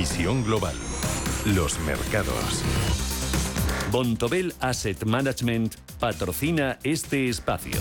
Speaker 19: Visión global. Los mercados.
Speaker 6: Bontobel Asset Management patrocina este espacio.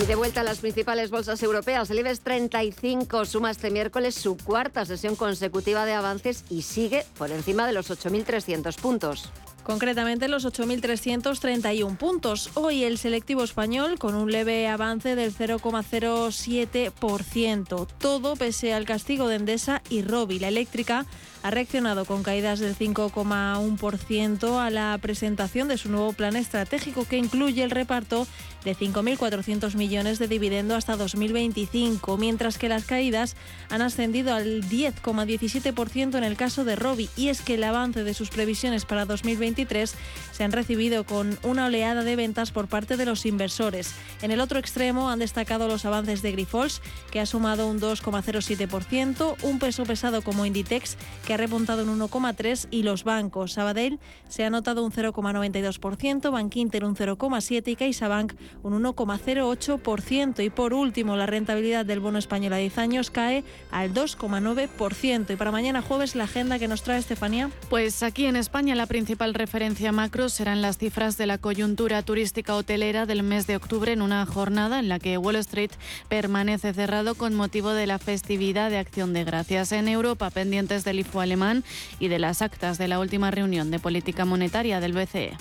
Speaker 1: Y de vuelta a las principales bolsas europeas, el IBEX 35 suma este miércoles su cuarta sesión consecutiva de avances y sigue por encima de los 8.300 puntos
Speaker 3: concretamente los 8.331 puntos. Hoy el selectivo español con un leve avance del 0,07%. Todo pese al castigo de Endesa y Robi. La eléctrica ha reaccionado con caídas del 5,1% a la presentación de su nuevo plan estratégico que incluye el reparto de 5.400 millones de dividendo hasta 2025, mientras que las caídas han ascendido al 10,17% en el caso de Robi. Y es que el avance de sus previsiones para 2023 se han recibido con una oleada de ventas por parte de los inversores. En el otro extremo han destacado los avances de Grifols, que ha sumado un 2,07%, un peso pesado como Inditex, que ha repuntado un 1,3%, y los bancos. Sabadell se ha notado un 0,92%, Bankinter un 0,7% y CaixaBank un 1,08%. Y por último, la rentabilidad del bono español a 10 años cae al 2,9%. Y para mañana jueves, la agenda que nos trae Estefanía.
Speaker 4: Pues aquí en España la principal referencia macro serán las cifras de la coyuntura turística hotelera del mes de octubre en una jornada en la que Wall Street permanece cerrado con motivo de la festividad de Acción de Gracias. En Europa, pendientes del IFO alemán y de las actas de la última reunión de política monetaria del BCE.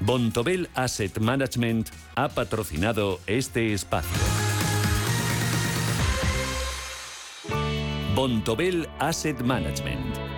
Speaker 6: Bontobel Asset Management ha patrocinado este espacio. Bontobel Asset Management.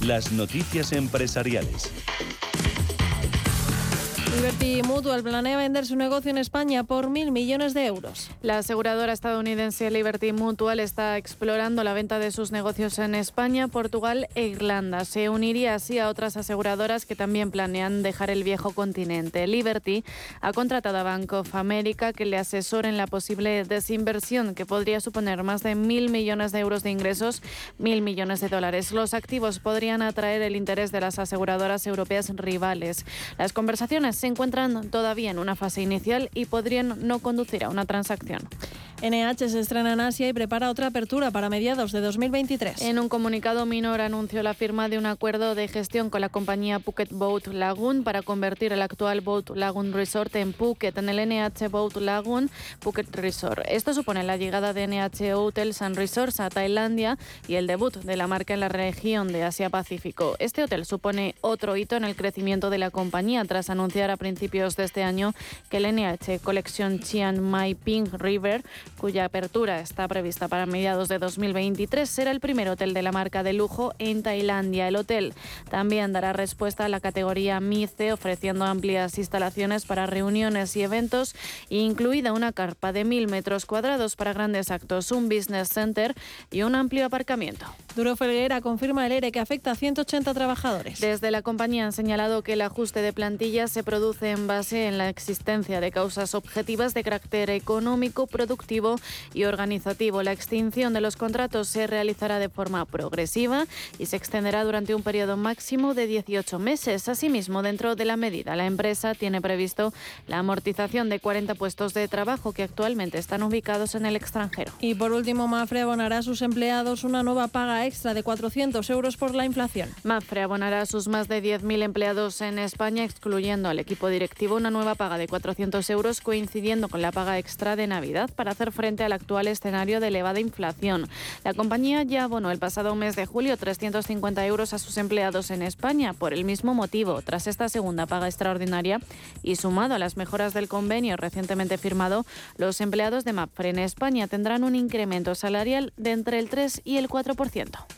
Speaker 6: las noticias empresariales.
Speaker 3: Liberty Mutual planea vender su negocio en España por mil millones de euros.
Speaker 4: La aseguradora estadounidense Liberty Mutual está explorando la venta de sus negocios en España, Portugal e Irlanda. Se uniría así a otras aseguradoras que también planean dejar el viejo continente. Liberty ha contratado a Bank of America que le asesore en la posible desinversión que podría suponer más de mil millones de euros de ingresos, mil millones de dólares. Los activos podrían atraer el interés de las aseguradoras europeas rivales. Las conversaciones se encuentran todavía en una fase inicial y podrían no conducir a una transacción.
Speaker 3: NH se estrena en Asia y prepara otra apertura para mediados de 2023.
Speaker 4: En un comunicado, Minor anunció la firma de un acuerdo de gestión con la compañía Phuket Boat Lagoon para convertir el actual Boat Lagoon Resort en Phuket, en el NH Boat Lagoon Phuket Resort. Esto supone la llegada de NH Hotels and Resorts a Tailandia y el debut de la marca en la región de Asia-Pacífico. Este hotel supone otro hito en el crecimiento de la compañía tras anunciar a principios de este año que el NH Collection Chiang Mai Pink River cuya apertura está prevista para mediados de 2023, será el primer hotel de la marca de lujo en Tailandia. El hotel también dará respuesta a la categoría MICE, ofreciendo amplias instalaciones para reuniones y eventos, incluida una carpa de mil metros cuadrados para grandes actos, un business center y un amplio aparcamiento.
Speaker 3: Duro Felguera confirma el ERE que afecta a 180 trabajadores.
Speaker 4: Desde la compañía han señalado que el ajuste de plantilla se produce en base en la existencia de causas objetivas de carácter económico, productivo y organizativo. La extinción de los contratos se realizará de forma progresiva y se extenderá durante un periodo máximo de 18 meses. Asimismo, dentro de la medida, la empresa tiene previsto la amortización de 40 puestos de trabajo que actualmente están ubicados en el extranjero.
Speaker 3: Y por último, Mafre abonará a sus empleados una nueva paga extra de 400 euros por la inflación.
Speaker 4: Mafre abonará a sus más de 10.000 empleados en España, excluyendo al equipo directivo, una nueva paga de 400 euros coincidiendo con la paga extra de Navidad para hacer frente al actual escenario de elevada inflación. La compañía ya abonó el pasado mes de julio 350 euros a sus empleados en España por el mismo motivo. Tras esta segunda paga extraordinaria y sumado a las mejoras del convenio recientemente firmado, los empleados de MAPFRE en España tendrán un incremento salarial de entre el 3 y el 4%.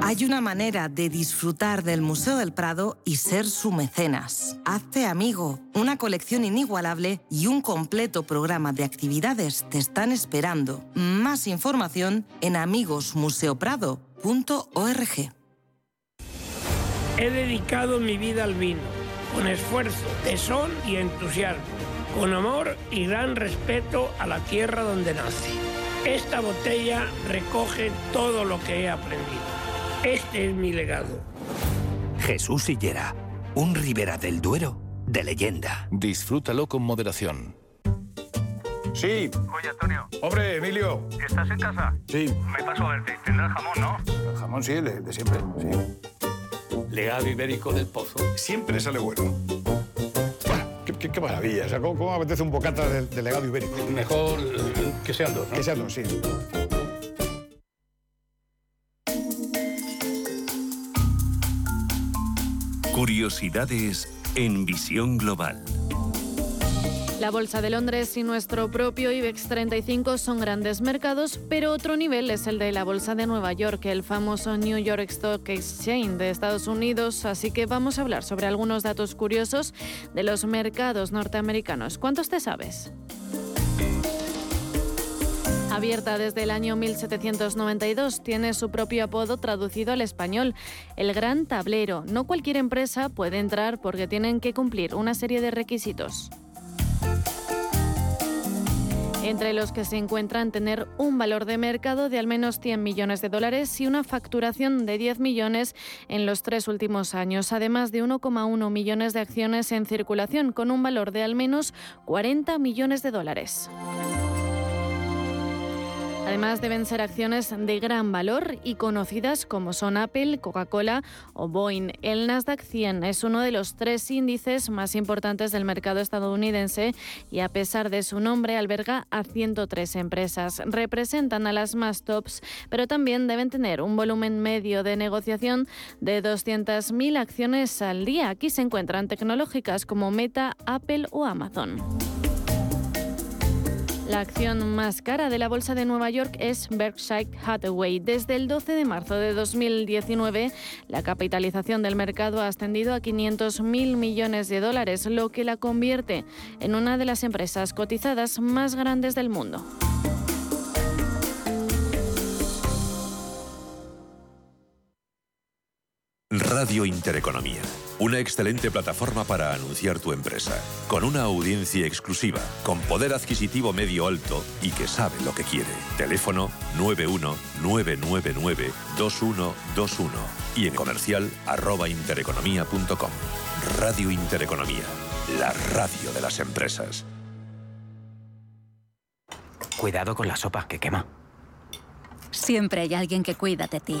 Speaker 20: Hay una manera de disfrutar del Museo del Prado y ser su mecenas. Hazte amigo. Una colección inigualable y un completo programa de actividades te están esperando. Más información en amigosmuseoprado.org.
Speaker 21: He dedicado mi vida al vino, con esfuerzo, tesón y entusiasmo, con amor y gran respeto a la tierra donde nace. Esta botella recoge todo lo que he aprendido. Este es mi legado.
Speaker 22: Jesús Sillera, un Ribera del Duero de leyenda.
Speaker 19: Disfrútalo con moderación.
Speaker 23: Sí.
Speaker 24: Oye, Antonio.
Speaker 23: Hombre, Emilio.
Speaker 24: ¿Estás en casa?
Speaker 23: Sí.
Speaker 24: Me paso a verte. Tendrás jamón, ¿no?
Speaker 23: El jamón sí, el de, siempre, sí.
Speaker 24: Legado ibérico del pozo.
Speaker 23: Siempre sale bueno. Qué, qué, qué maravilla. O sea, ¿cómo, apetece un bocata de, de legado ibérico?
Speaker 24: Mejor que sean dos, ¿no?
Speaker 23: Que sean dos, sí.
Speaker 6: Curiosidades en visión global.
Speaker 4: La Bolsa de Londres y nuestro propio IBEX 35 son grandes mercados, pero otro nivel es el de la Bolsa de Nueva York, el famoso New York Stock Exchange de Estados Unidos, así que vamos a hablar sobre algunos datos curiosos de los mercados norteamericanos. ¿Cuántos te sabes? Abierta desde el año 1792, tiene su propio apodo traducido al español, el Gran Tablero. No cualquier empresa puede entrar porque tienen que cumplir una serie de requisitos entre los que se encuentran tener un valor de mercado de al menos 100 millones de dólares y una facturación de 10 millones en los tres últimos años, además de 1,1 millones de acciones en circulación con un valor de al menos 40 millones de dólares. Además, deben ser acciones de gran valor y conocidas como son Apple, Coca-Cola o Boeing. El Nasdaq 100 es uno de los tres índices más importantes del mercado estadounidense y a pesar de su nombre alberga a 103 empresas. Representan a las más tops, pero también deben tener un volumen medio de negociación de 200.000 acciones al día. Aquí se encuentran tecnológicas como Meta, Apple o Amazon. La acción más cara de la Bolsa de Nueva York es Berkshire Hathaway. Desde el 12 de marzo de 2019, la capitalización del mercado ha ascendido a 500.000 millones de dólares, lo que la convierte en una de las empresas cotizadas más grandes del mundo.
Speaker 2: Radio Intereconomía. Una excelente plataforma para anunciar tu empresa, con una audiencia exclusiva, con poder adquisitivo medio alto y que sabe lo que quiere. Teléfono 919992121 y en comercial arroba intereconomía.com. Radio Intereconomía, la radio de las empresas.
Speaker 25: Cuidado con la sopa, que quema.
Speaker 15: Siempre hay alguien que cuida de ti.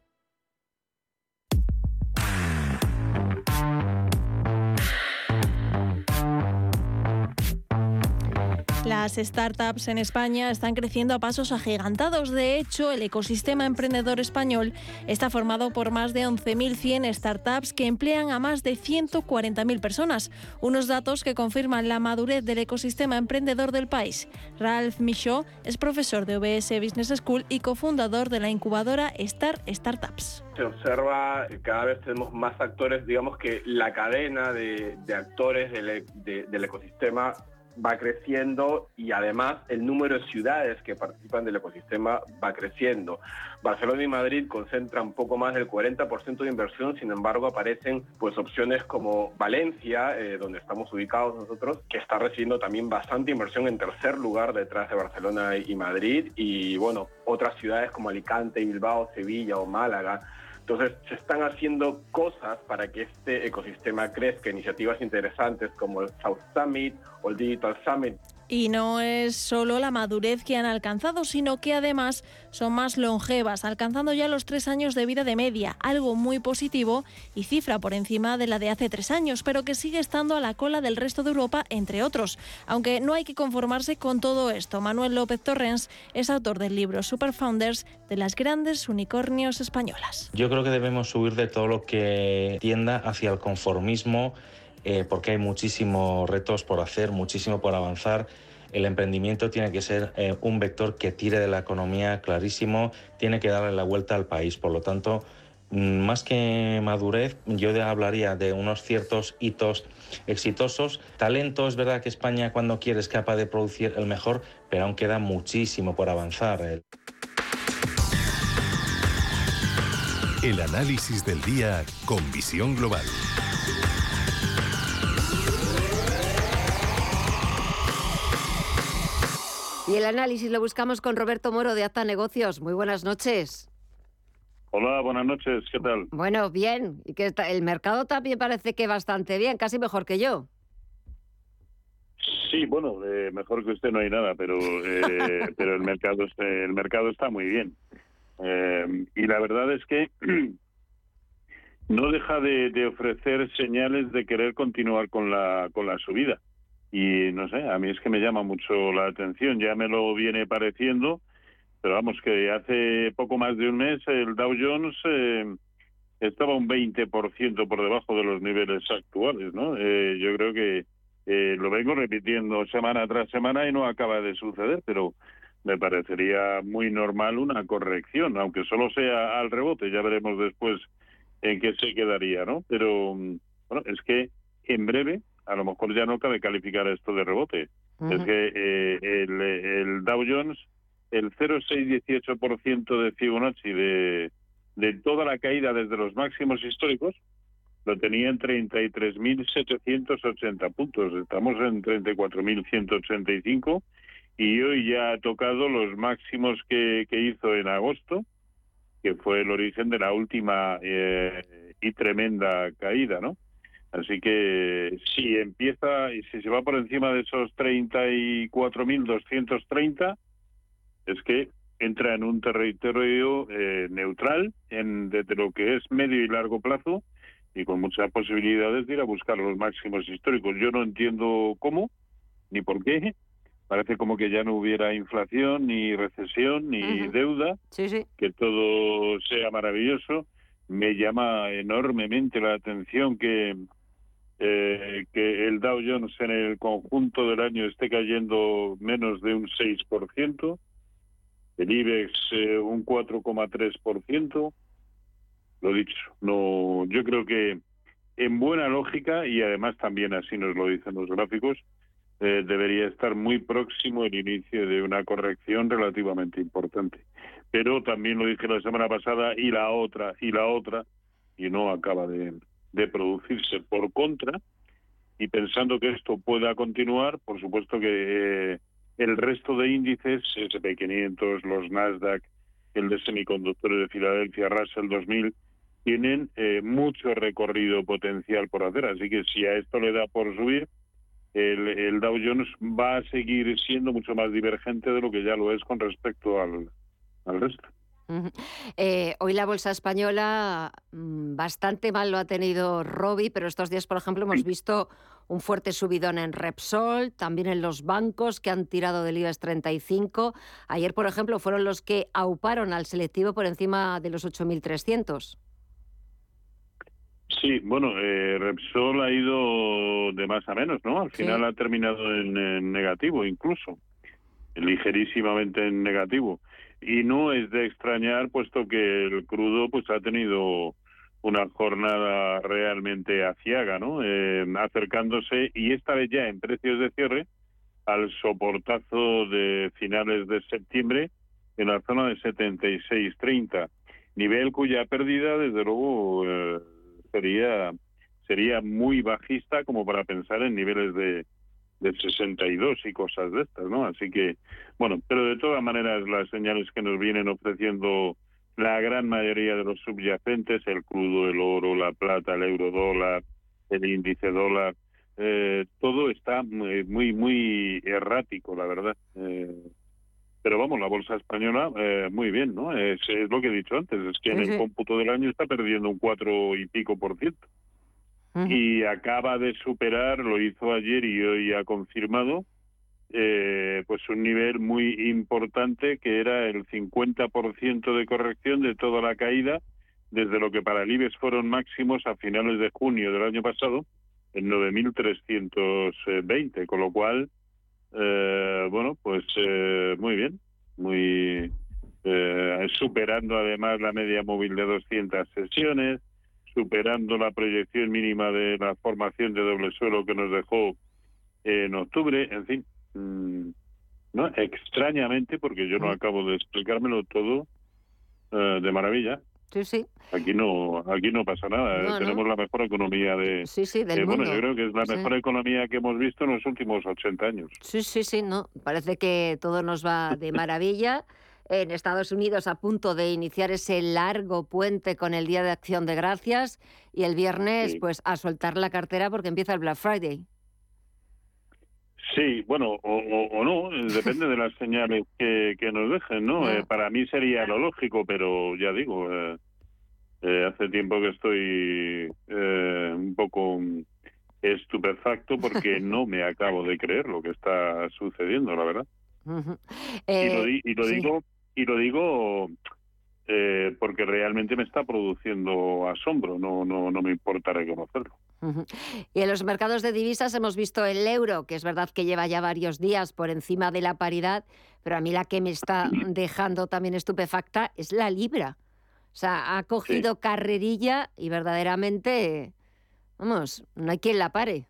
Speaker 3: Las startups en España están creciendo a pasos agigantados. De hecho, el ecosistema emprendedor español está formado por más de 11.100 startups que emplean a más de 140.000 personas. Unos datos que confirman la madurez del ecosistema emprendedor del país. Ralph Michaud es profesor de OBS Business School y cofundador de la incubadora Star Startups.
Speaker 26: Se observa que cada vez tenemos más actores, digamos que la cadena de, de actores del, de, del ecosistema va creciendo y además el número de ciudades que participan del ecosistema va creciendo. Barcelona y Madrid concentran poco más del 40% de inversión, sin embargo aparecen pues opciones como Valencia, eh, donde estamos ubicados nosotros, que está recibiendo también bastante inversión en tercer lugar detrás de Barcelona y Madrid y bueno, otras ciudades como Alicante, Bilbao, Sevilla o Málaga entonces, se están haciendo cosas para que este ecosistema crezca, iniciativas interesantes como el South Summit o el Digital Summit.
Speaker 3: Y no es solo la madurez que han alcanzado, sino que además son más longevas, alcanzando ya los tres años de vida de media, algo muy positivo y cifra por encima de la de hace tres años, pero que sigue estando a la cola del resto de Europa, entre otros. Aunque no hay que conformarse con todo esto. Manuel López Torrens es autor del libro Super Founders de las grandes unicornios españolas.
Speaker 27: Yo creo que debemos subir de todo lo que tienda hacia el conformismo eh, porque hay muchísimos retos por hacer, muchísimo por avanzar. El emprendimiento tiene que ser eh, un vector que tire de la economía clarísimo, tiene que darle la vuelta al país. Por lo tanto, mm, más que madurez, yo hablaría de unos ciertos hitos exitosos. Talento, es verdad que España cuando quiere es capaz de producir el mejor, pero aún queda muchísimo por avanzar.
Speaker 19: El análisis del día con visión global.
Speaker 1: Y el análisis lo buscamos con Roberto Moro de Acta Negocios. Muy buenas noches.
Speaker 28: Hola, buenas noches. ¿Qué tal?
Speaker 1: Bueno, bien. Y que el mercado también parece que bastante bien, casi mejor que yo.
Speaker 28: Sí, bueno, eh, mejor que usted no hay nada, pero eh, <laughs> pero el mercado el mercado está muy bien. Eh, y la verdad es que <clears throat> no deja de, de ofrecer señales de querer continuar con la con la subida y no sé, a mí es que me llama mucho la atención, ya me lo viene pareciendo, pero vamos, que hace poco más de un mes el Dow Jones eh, estaba un 20% por debajo de los niveles actuales, ¿no? Eh, yo creo que eh, lo vengo repitiendo semana tras semana y no acaba de suceder, pero me parecería muy normal una corrección, aunque solo sea al rebote, ya veremos después en qué se quedaría, ¿no? Pero bueno, es que en breve a lo mejor ya no cabe calificar esto de rebote. Es que eh, el, el, Dow Jones, el 0,618% de Fibonacci de, de toda la caída desde los máximos históricos, lo tenía en 33.780 puntos. Estamos en 34.185 y hoy ya ha tocado los máximos que, que hizo en agosto, que fue el origen de la última eh, y tremenda caída, ¿no? Así que si empieza y si se va por encima de esos 34.230, es que entra en un territorio eh, neutral en, desde lo que es medio y largo plazo y con muchas posibilidades de ir a buscar los máximos históricos. Yo no entiendo cómo ni por qué. Parece como que ya no hubiera inflación, ni recesión, ni deuda, que todo sea maravilloso. Me llama enormemente la atención que eh, que el Dow Jones en el conjunto del año esté cayendo menos de un 6%, el IBEX eh, un 4,3%. Lo dicho, no, yo creo que en buena lógica y además también así nos lo dicen los gráficos, eh, debería estar muy próximo el inicio de una corrección relativamente importante. Pero también lo dije la semana pasada y la otra y la otra y no acaba de, de producirse. Por contra, y pensando que esto pueda continuar, por supuesto que eh, el resto de índices, SP500, los Nasdaq, el de semiconductores de Filadelfia, Russell 2000, tienen eh, mucho recorrido potencial por hacer. Así que si a esto le da por subir, el, el, Dow Jones va a seguir siendo mucho más divergente de lo que ya lo es con respecto al, al resto.
Speaker 1: Eh, hoy la bolsa española mm, bastante mal lo ha tenido Robi, pero estos días, por ejemplo, hemos visto un fuerte subidón en Repsol, también en los bancos que han tirado del IBEX 35. Ayer, por ejemplo, fueron los que auparon al selectivo por encima de los 8.300.
Speaker 28: Sí, bueno, eh, Repsol ha ido de más a menos, ¿no? Al final ha terminado en negativo incluso, ligerísimamente en negativo y no es de extrañar puesto que el crudo pues ha tenido una jornada realmente aciaga, ¿no? Eh, acercándose y esta vez ya en precios de cierre al soportazo de finales de septiembre en la zona de 76.30, nivel cuya pérdida desde luego eh, sería sería muy bajista como para pensar en niveles de de 62 y cosas de estas, ¿no? Así que, bueno, pero de todas maneras las señales que nos vienen ofreciendo la gran mayoría de los subyacentes, el crudo, el oro, la plata, el euro dólar, el índice dólar, eh, todo está muy, muy, muy errático, la verdad. Eh, pero vamos, la bolsa española eh, muy bien, ¿no? Es, es lo que he dicho antes, es que en el
Speaker 1: sí.
Speaker 28: cómputo del año está perdiendo un cuatro y pico por ciento. Y acaba de superar, lo hizo ayer y hoy ha confirmado, eh, pues un nivel muy importante que era el 50% de corrección de toda la caída desde lo que para el IBEX fueron máximos a finales de junio del año pasado en 9.320, con lo cual, eh, bueno, pues eh, muy bien, muy eh, superando además la media móvil de 200 sesiones, superando la proyección mínima de la formación de doble suelo que nos dejó en octubre, en fin, mm, no extrañamente, porque yo no acabo de explicármelo todo eh, de maravilla.
Speaker 1: Sí, sí.
Speaker 28: Aquí no, aquí no pasa nada. ¿eh?
Speaker 1: No.
Speaker 28: Tenemos la mejor economía de.
Speaker 1: Sí, sí, del
Speaker 28: eh, bueno,
Speaker 1: mundo.
Speaker 28: yo creo que es la
Speaker 1: Sí.
Speaker 28: mejor economía que hemos visto en los últimos 80 años.
Speaker 1: Sí, sí, sí, no. Parece que todo nos va de maravilla. <laughs> En Estados Unidos a punto de iniciar ese largo puente con el Día de Acción de Gracias y el viernes
Speaker 28: Sí.
Speaker 1: pues a soltar la cartera porque empieza el Black Friday.
Speaker 28: Sí, bueno, o, o- o no, depende de las señales que, que nos dejen, ¿no? Eh, para mí sería lo lógico, pero ya digo, eh, eh, hace tiempo que estoy eh, un poco estupefacto porque <laughs> no me acabo de creer lo que está sucediendo, la verdad. Y lo, di- y lo
Speaker 1: sí.
Speaker 28: digo y lo digo eh, porque realmente me está produciendo asombro no no no me importa reconocerlo.
Speaker 1: Y en los mercados de divisas hemos visto el euro, que es verdad que lleva ya varios días por encima de la paridad, pero a mí la que me está <clears throat> dejando también estupefacta es la libra. O sea, ha cogido carrerilla y verdaderamente, vamos, no hay quien la pare.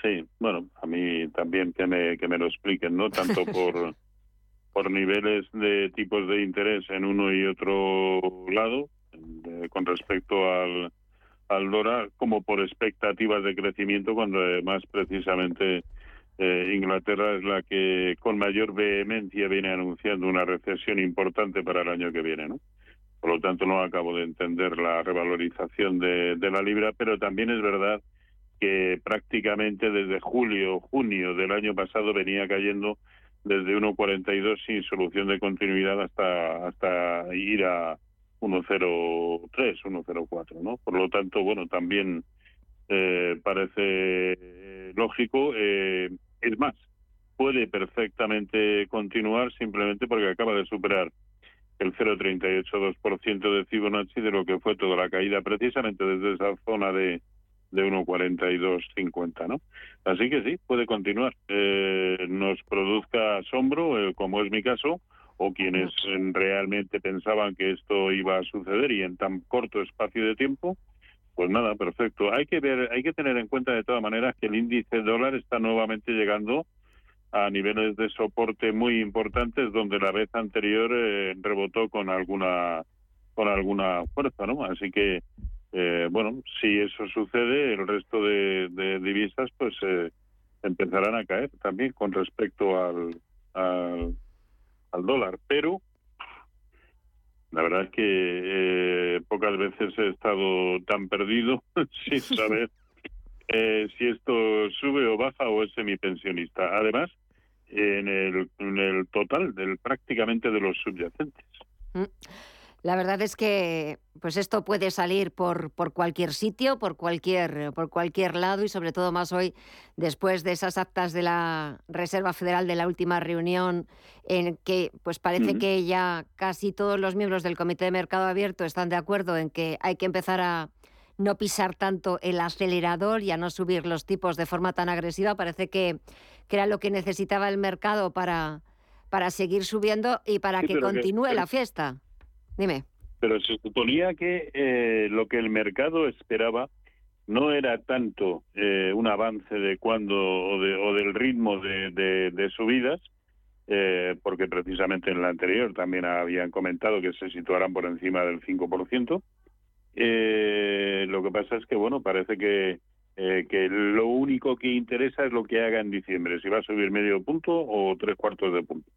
Speaker 28: sí bueno a mí también que me que me lo expliquen no tanto <laughs> por por niveles de tipos de interés en uno y otro lado eh, con respecto al al dólar como por expectativas de crecimiento cuando además precisamente eh, Inglaterra es la que con mayor vehemencia viene anunciando una recesión importante para el año que viene, ¿no? Por lo tanto, no acabo de entender la revalorización de, de la libra, pero también es verdad que prácticamente desde julio, junio del año pasado venía cayendo desde 1.42 sin solución de continuidad hasta hasta ir a 1.03, 1.04, ¿no? Por lo tanto, bueno, también eh, parece eh, lógico. eh, es más, puede perfectamente continuar simplemente porque acaba de superar el 0,382% de Fibonacci de lo que fue toda la caída precisamente desde esa zona de, de 1,4250, ¿no? Así que sí, puede continuar. Eh, nos produzca asombro, eh, como es mi caso, o quienes realmente pensaban que esto iba a suceder y en tan corto espacio de tiempo, pues nada, perfecto. Hay que ver, hay que tener en cuenta de todas maneras que el índice dólar está nuevamente llegando a niveles de soporte muy importantes donde la vez anterior eh, rebotó con alguna con alguna fuerza, ¿no? Así que eh, bueno, si eso sucede, el resto de, de divisas pues eh, empezarán a caer también con respecto al, al al dólar, pero la verdad es que eh, pocas veces he estado tan perdido <laughs> sin <laughs> saber eh, si esto sube o baja o es semipensionista. Además, en el, en el total del prácticamente de los subyacentes.
Speaker 1: Mm. La verdad es que pues esto puede salir por, por cualquier sitio, por cualquier, por cualquier lado y sobre todo más hoy después de esas actas de la Reserva Federal de la última reunión en que pues parece que ya casi todos los miembros del Comité de Mercado Abierto están de acuerdo en que hay que empezar a no pisar tanto el acelerador y a no subir los tipos de forma tan agresiva. Parece que, que era lo que necesitaba el mercado para, para seguir subiendo y para
Speaker 28: Sí,
Speaker 1: que continúe la fiesta. Dime.
Speaker 28: Pero se suponía que eh, lo que el mercado esperaba no era tanto eh, un avance de cuándo o, de- o del ritmo de, de- de subidas, eh, porque precisamente en la anterior también habían comentado que se situarán por encima del 5%. Eh, lo que pasa es que, bueno, parece que, eh, que lo único que interesa es lo que haga en diciembre, si va a subir medio punto o tres cuartos de punto.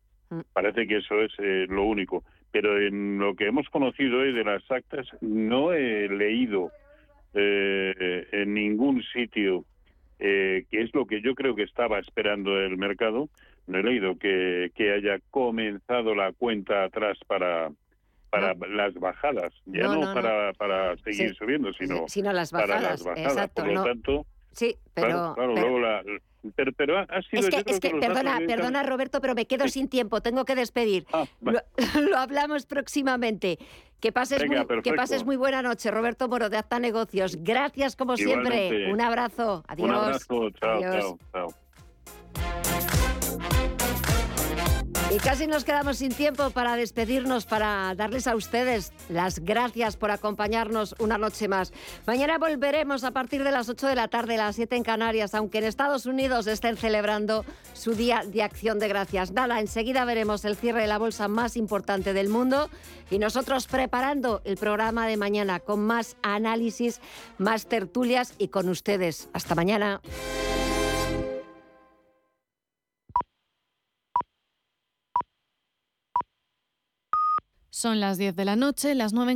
Speaker 28: Parece que eso es eh, lo único. Pero en lo que hemos conocido hoy de las actas, no he leído eh, en ningún sitio eh, que es lo que yo creo que estaba esperando el mercado. No he leído que, que haya comenzado la cuenta atrás para para las bajadas, ya
Speaker 1: No,
Speaker 28: no,
Speaker 1: no, no.
Speaker 28: para, para seguir
Speaker 1: Sí.
Speaker 28: subiendo, sino,
Speaker 1: Sino las
Speaker 28: para
Speaker 1: bajadas,
Speaker 28: las bajadas.
Speaker 1: exacto,
Speaker 28: Por lo tanto,
Speaker 1: Sí, pero...
Speaker 28: claro, claro,
Speaker 1: pero-
Speaker 28: luego la, pero, pero ha sido,
Speaker 1: es que, es que perdona, perdona Roberto, pero me quedo sin tiempo, tengo que despedir. lo, <laughs> lo hablamos próximamente. Que pases,
Speaker 28: Venga,
Speaker 1: muy, que pases muy buena noche, Roberto Moro de Acta Negocios. Gracias como siempre. Un abrazo. Adiós.
Speaker 28: Un abrazo, chao,
Speaker 1: Adiós.
Speaker 28: chao, chao.
Speaker 1: Y casi nos quedamos sin tiempo para despedirnos, para darles a ustedes las gracias por acompañarnos una noche más. Mañana volveremos a partir de las 8 de la tarde, las 7 en Canarias, aunque en Estados Unidos estén celebrando su Día de Acción de Gracias. Nada, enseguida veremos el cierre de la bolsa más importante del mundo y nosotros preparando el programa de mañana con más análisis, más tertulias y con ustedes. Hasta mañana.
Speaker 4: Son las 10 de la noche, las 9 en